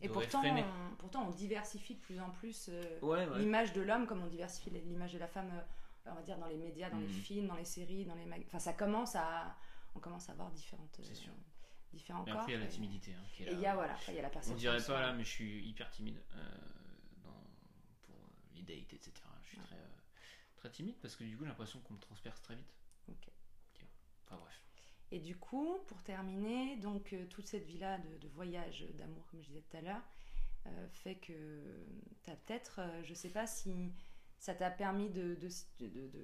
S1: Et pourtant on, pourtant, on diversifie de plus en plus euh,
S3: Ouais, ouais.
S1: l'image de l'homme comme on diversifie l'image de la femme, euh, on va dire, dans les médias, dans les
S3: Mhm.
S1: films, dans les séries, dans les mag... Enfin, ça commence à... On commence à avoir différentes...
S3: C'est sûr.
S1: différents
S3: Mais
S1: corps.
S3: après, il y a la timidité. hein, qui est
S1: Et il y a, voilà, il y a la
S3: On
S1: perception.
S3: dirait pas là, mais je suis hyper timide euh, dans- pour euh, les dates, etc. Je suis
S1: Ouais.
S3: très, euh, très timide parce que du coup, j'ai l'impression qu'on me transperce très vite.
S1: Ok.
S3: Enfin bref.
S1: Et du coup, pour terminer, donc euh, toute cette vie-là de, de voyage d'amour, comme je disais tout à l'heure, euh, fait que tu as peut-être, euh, je sais pas si ça t'a permis de,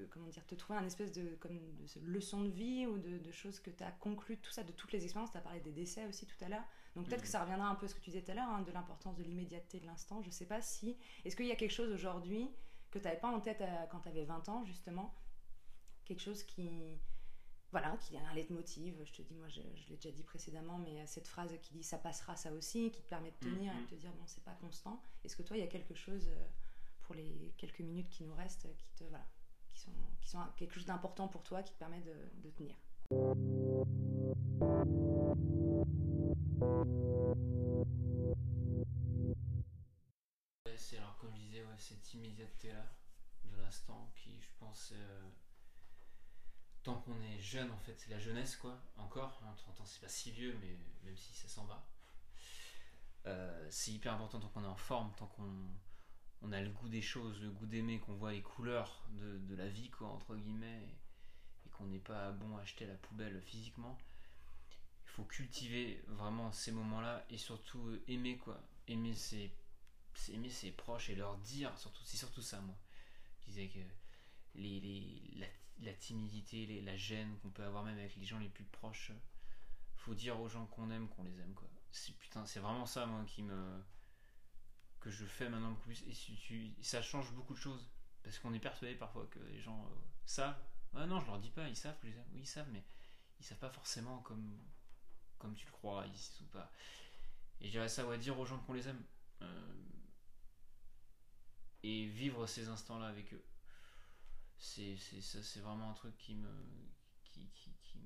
S1: comment dire, te trouver un espèce de, comme leçon de vie ou de, choses que tu as conclues, tout ça, de toutes les expériences. Tu as parlé des décès aussi tout à l'heure. Donc peut-être
S3: Mhm.
S1: que ça reviendra un peu à ce que tu disais tout à l'heure, hein, de l'importance de l'immédiateté de l'instant. Je sais pas si. Est-ce qu'il y a quelque chose aujourd'hui que tu n'avais pas en tête euh, quand tu avais 20 ans, justement? Quelque chose qui voilà, qui est un leitmotiv. Je te dis, moi, je, je l'ai déjà dit précédemment, mais euh, cette phrase qui dit ça passera, ça aussi, qui te permet de tenir et
S3: Mhm.
S1: de te dire, bon, c'est pas constant. Est-ce que toi, il y a quelque chose euh, pour les quelques minutes qui nous restent, euh, qui te, voilà, qui sont, qui sont un- quelque chose d'important pour toi, qui te permet de, de tenir?
S3: C'est alors comme je disais, ouais, cette immédiateté-là de l'instant qui, je pense, euh, tant qu'on est jeune, en fait, c'est la jeunesse, quoi. Encore, hein, 30 ans, c'est pas si vieux, mais même si ça s'en va. Euh, c'est hyper important tant qu'on est en forme, tant qu'on on a le goût des choses, le goût d'aimer, qu'on voit les couleurs de, de la vie, quoi, entre guillemets, et, qu'on n'est pas bon à acheter la poubelle physiquement. Il faut cultiver vraiment ces moments-là et surtout euh, aimer, quoi. Aimer ses aimer ses proches et leur dire, surtout, c'est surtout ça, moi. Je disais que les, les- la, la timidité, la gêne qu'on peut avoir même avec les gens les plus proches, faut dire aux gens qu'on aime, qu'on les aime, quoi. C'est, putain, c'est vraiment ça, moi, qui me. que je fais maintenant beaucoup plus. Et ça change beaucoup de choses. Parce qu'on est persuadé parfois que les gens euh, savent. Ah non, je leur dis pas, ils savent que je les aime. Oui, ils savent, mais ils savent pas forcément comme, comme tu le crois, ici ou pas. Et je dirais ça, ouais, dire aux gens qu'on les aime. Euh, et vivre ces instants-là avec eux. C'est, ça, c'est vraiment un truc qui me, qui, qui, me,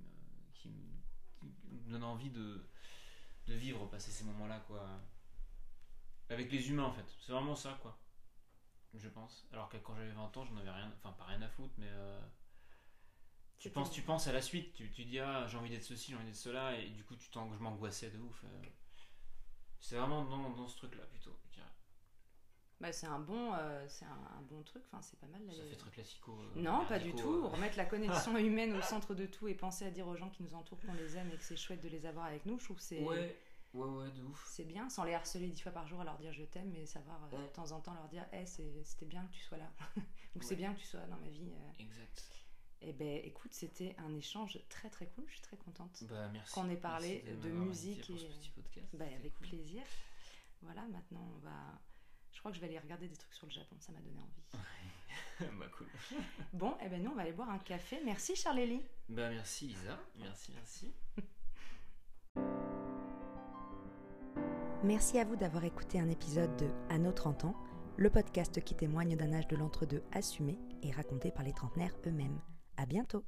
S3: qui me, donne envie de, de vivre, passer ces moments-là, quoi. Avec les humains, en fait. C'est vraiment ça, quoi. Je pense. Alors que quand j'avais 20 ans, j'en avais rien, enfin, pas rien à foutre, mais. euh, tu penses, tu penses à la suite, tu, tu dis ah j'ai envie d'être ceci, j'ai envie d'être cela, et du coup tu je m'angoissais de ouf. euh. C'est vraiment dans, dans ce truc-là plutôt. je dirais.
S1: Bah, C'est un, bon, euh, c'est un, un bon truc, enfin, c'est pas mal. là,
S3: Ça fait très classico. euh,
S1: Non, pas du tout.
S3: euh.
S1: Remettre la connexion humaine au centre de tout et penser à dire aux gens qui nous entourent qu'on les aime et que c'est chouette de les avoir avec nous, je trouve que c'est
S3: Ouais, ouais, ouais, de ouf.
S1: c'est bien, sans les harceler dix fois par jour à leur dire je t'aime, mais savoir euh, de temps en temps leur dire hey, c'était bien que tu sois là, ou c'est bien que tu sois dans ma vie.
S3: Exact.
S1: Eh ben, écoute, c'était un échange très très cool, je suis très contente.
S3: Bah merci.
S1: Qu'on ait parlé
S3: Merci
S1: de musique
S3: invité pour ce
S1: et-
S3: petit podcast.
S1: Bah, avec
S3: cool.
S1: plaisir. Voilà, maintenant on va. Je crois que je vais aller regarder des trucs sur le Japon, ça m'a donné envie.
S3: bah cool.
S1: Bon, eh ben nous on va aller boire un café. Merci Charlélie.
S3: Bah merci Isa. Merci, merci.
S1: Merci à vous d'avoir écouté un épisode de À nos 30 ans, le podcast qui témoigne d'un âge de l'entre-deux assumé et raconté par les trentenaires eux-mêmes. À bientôt!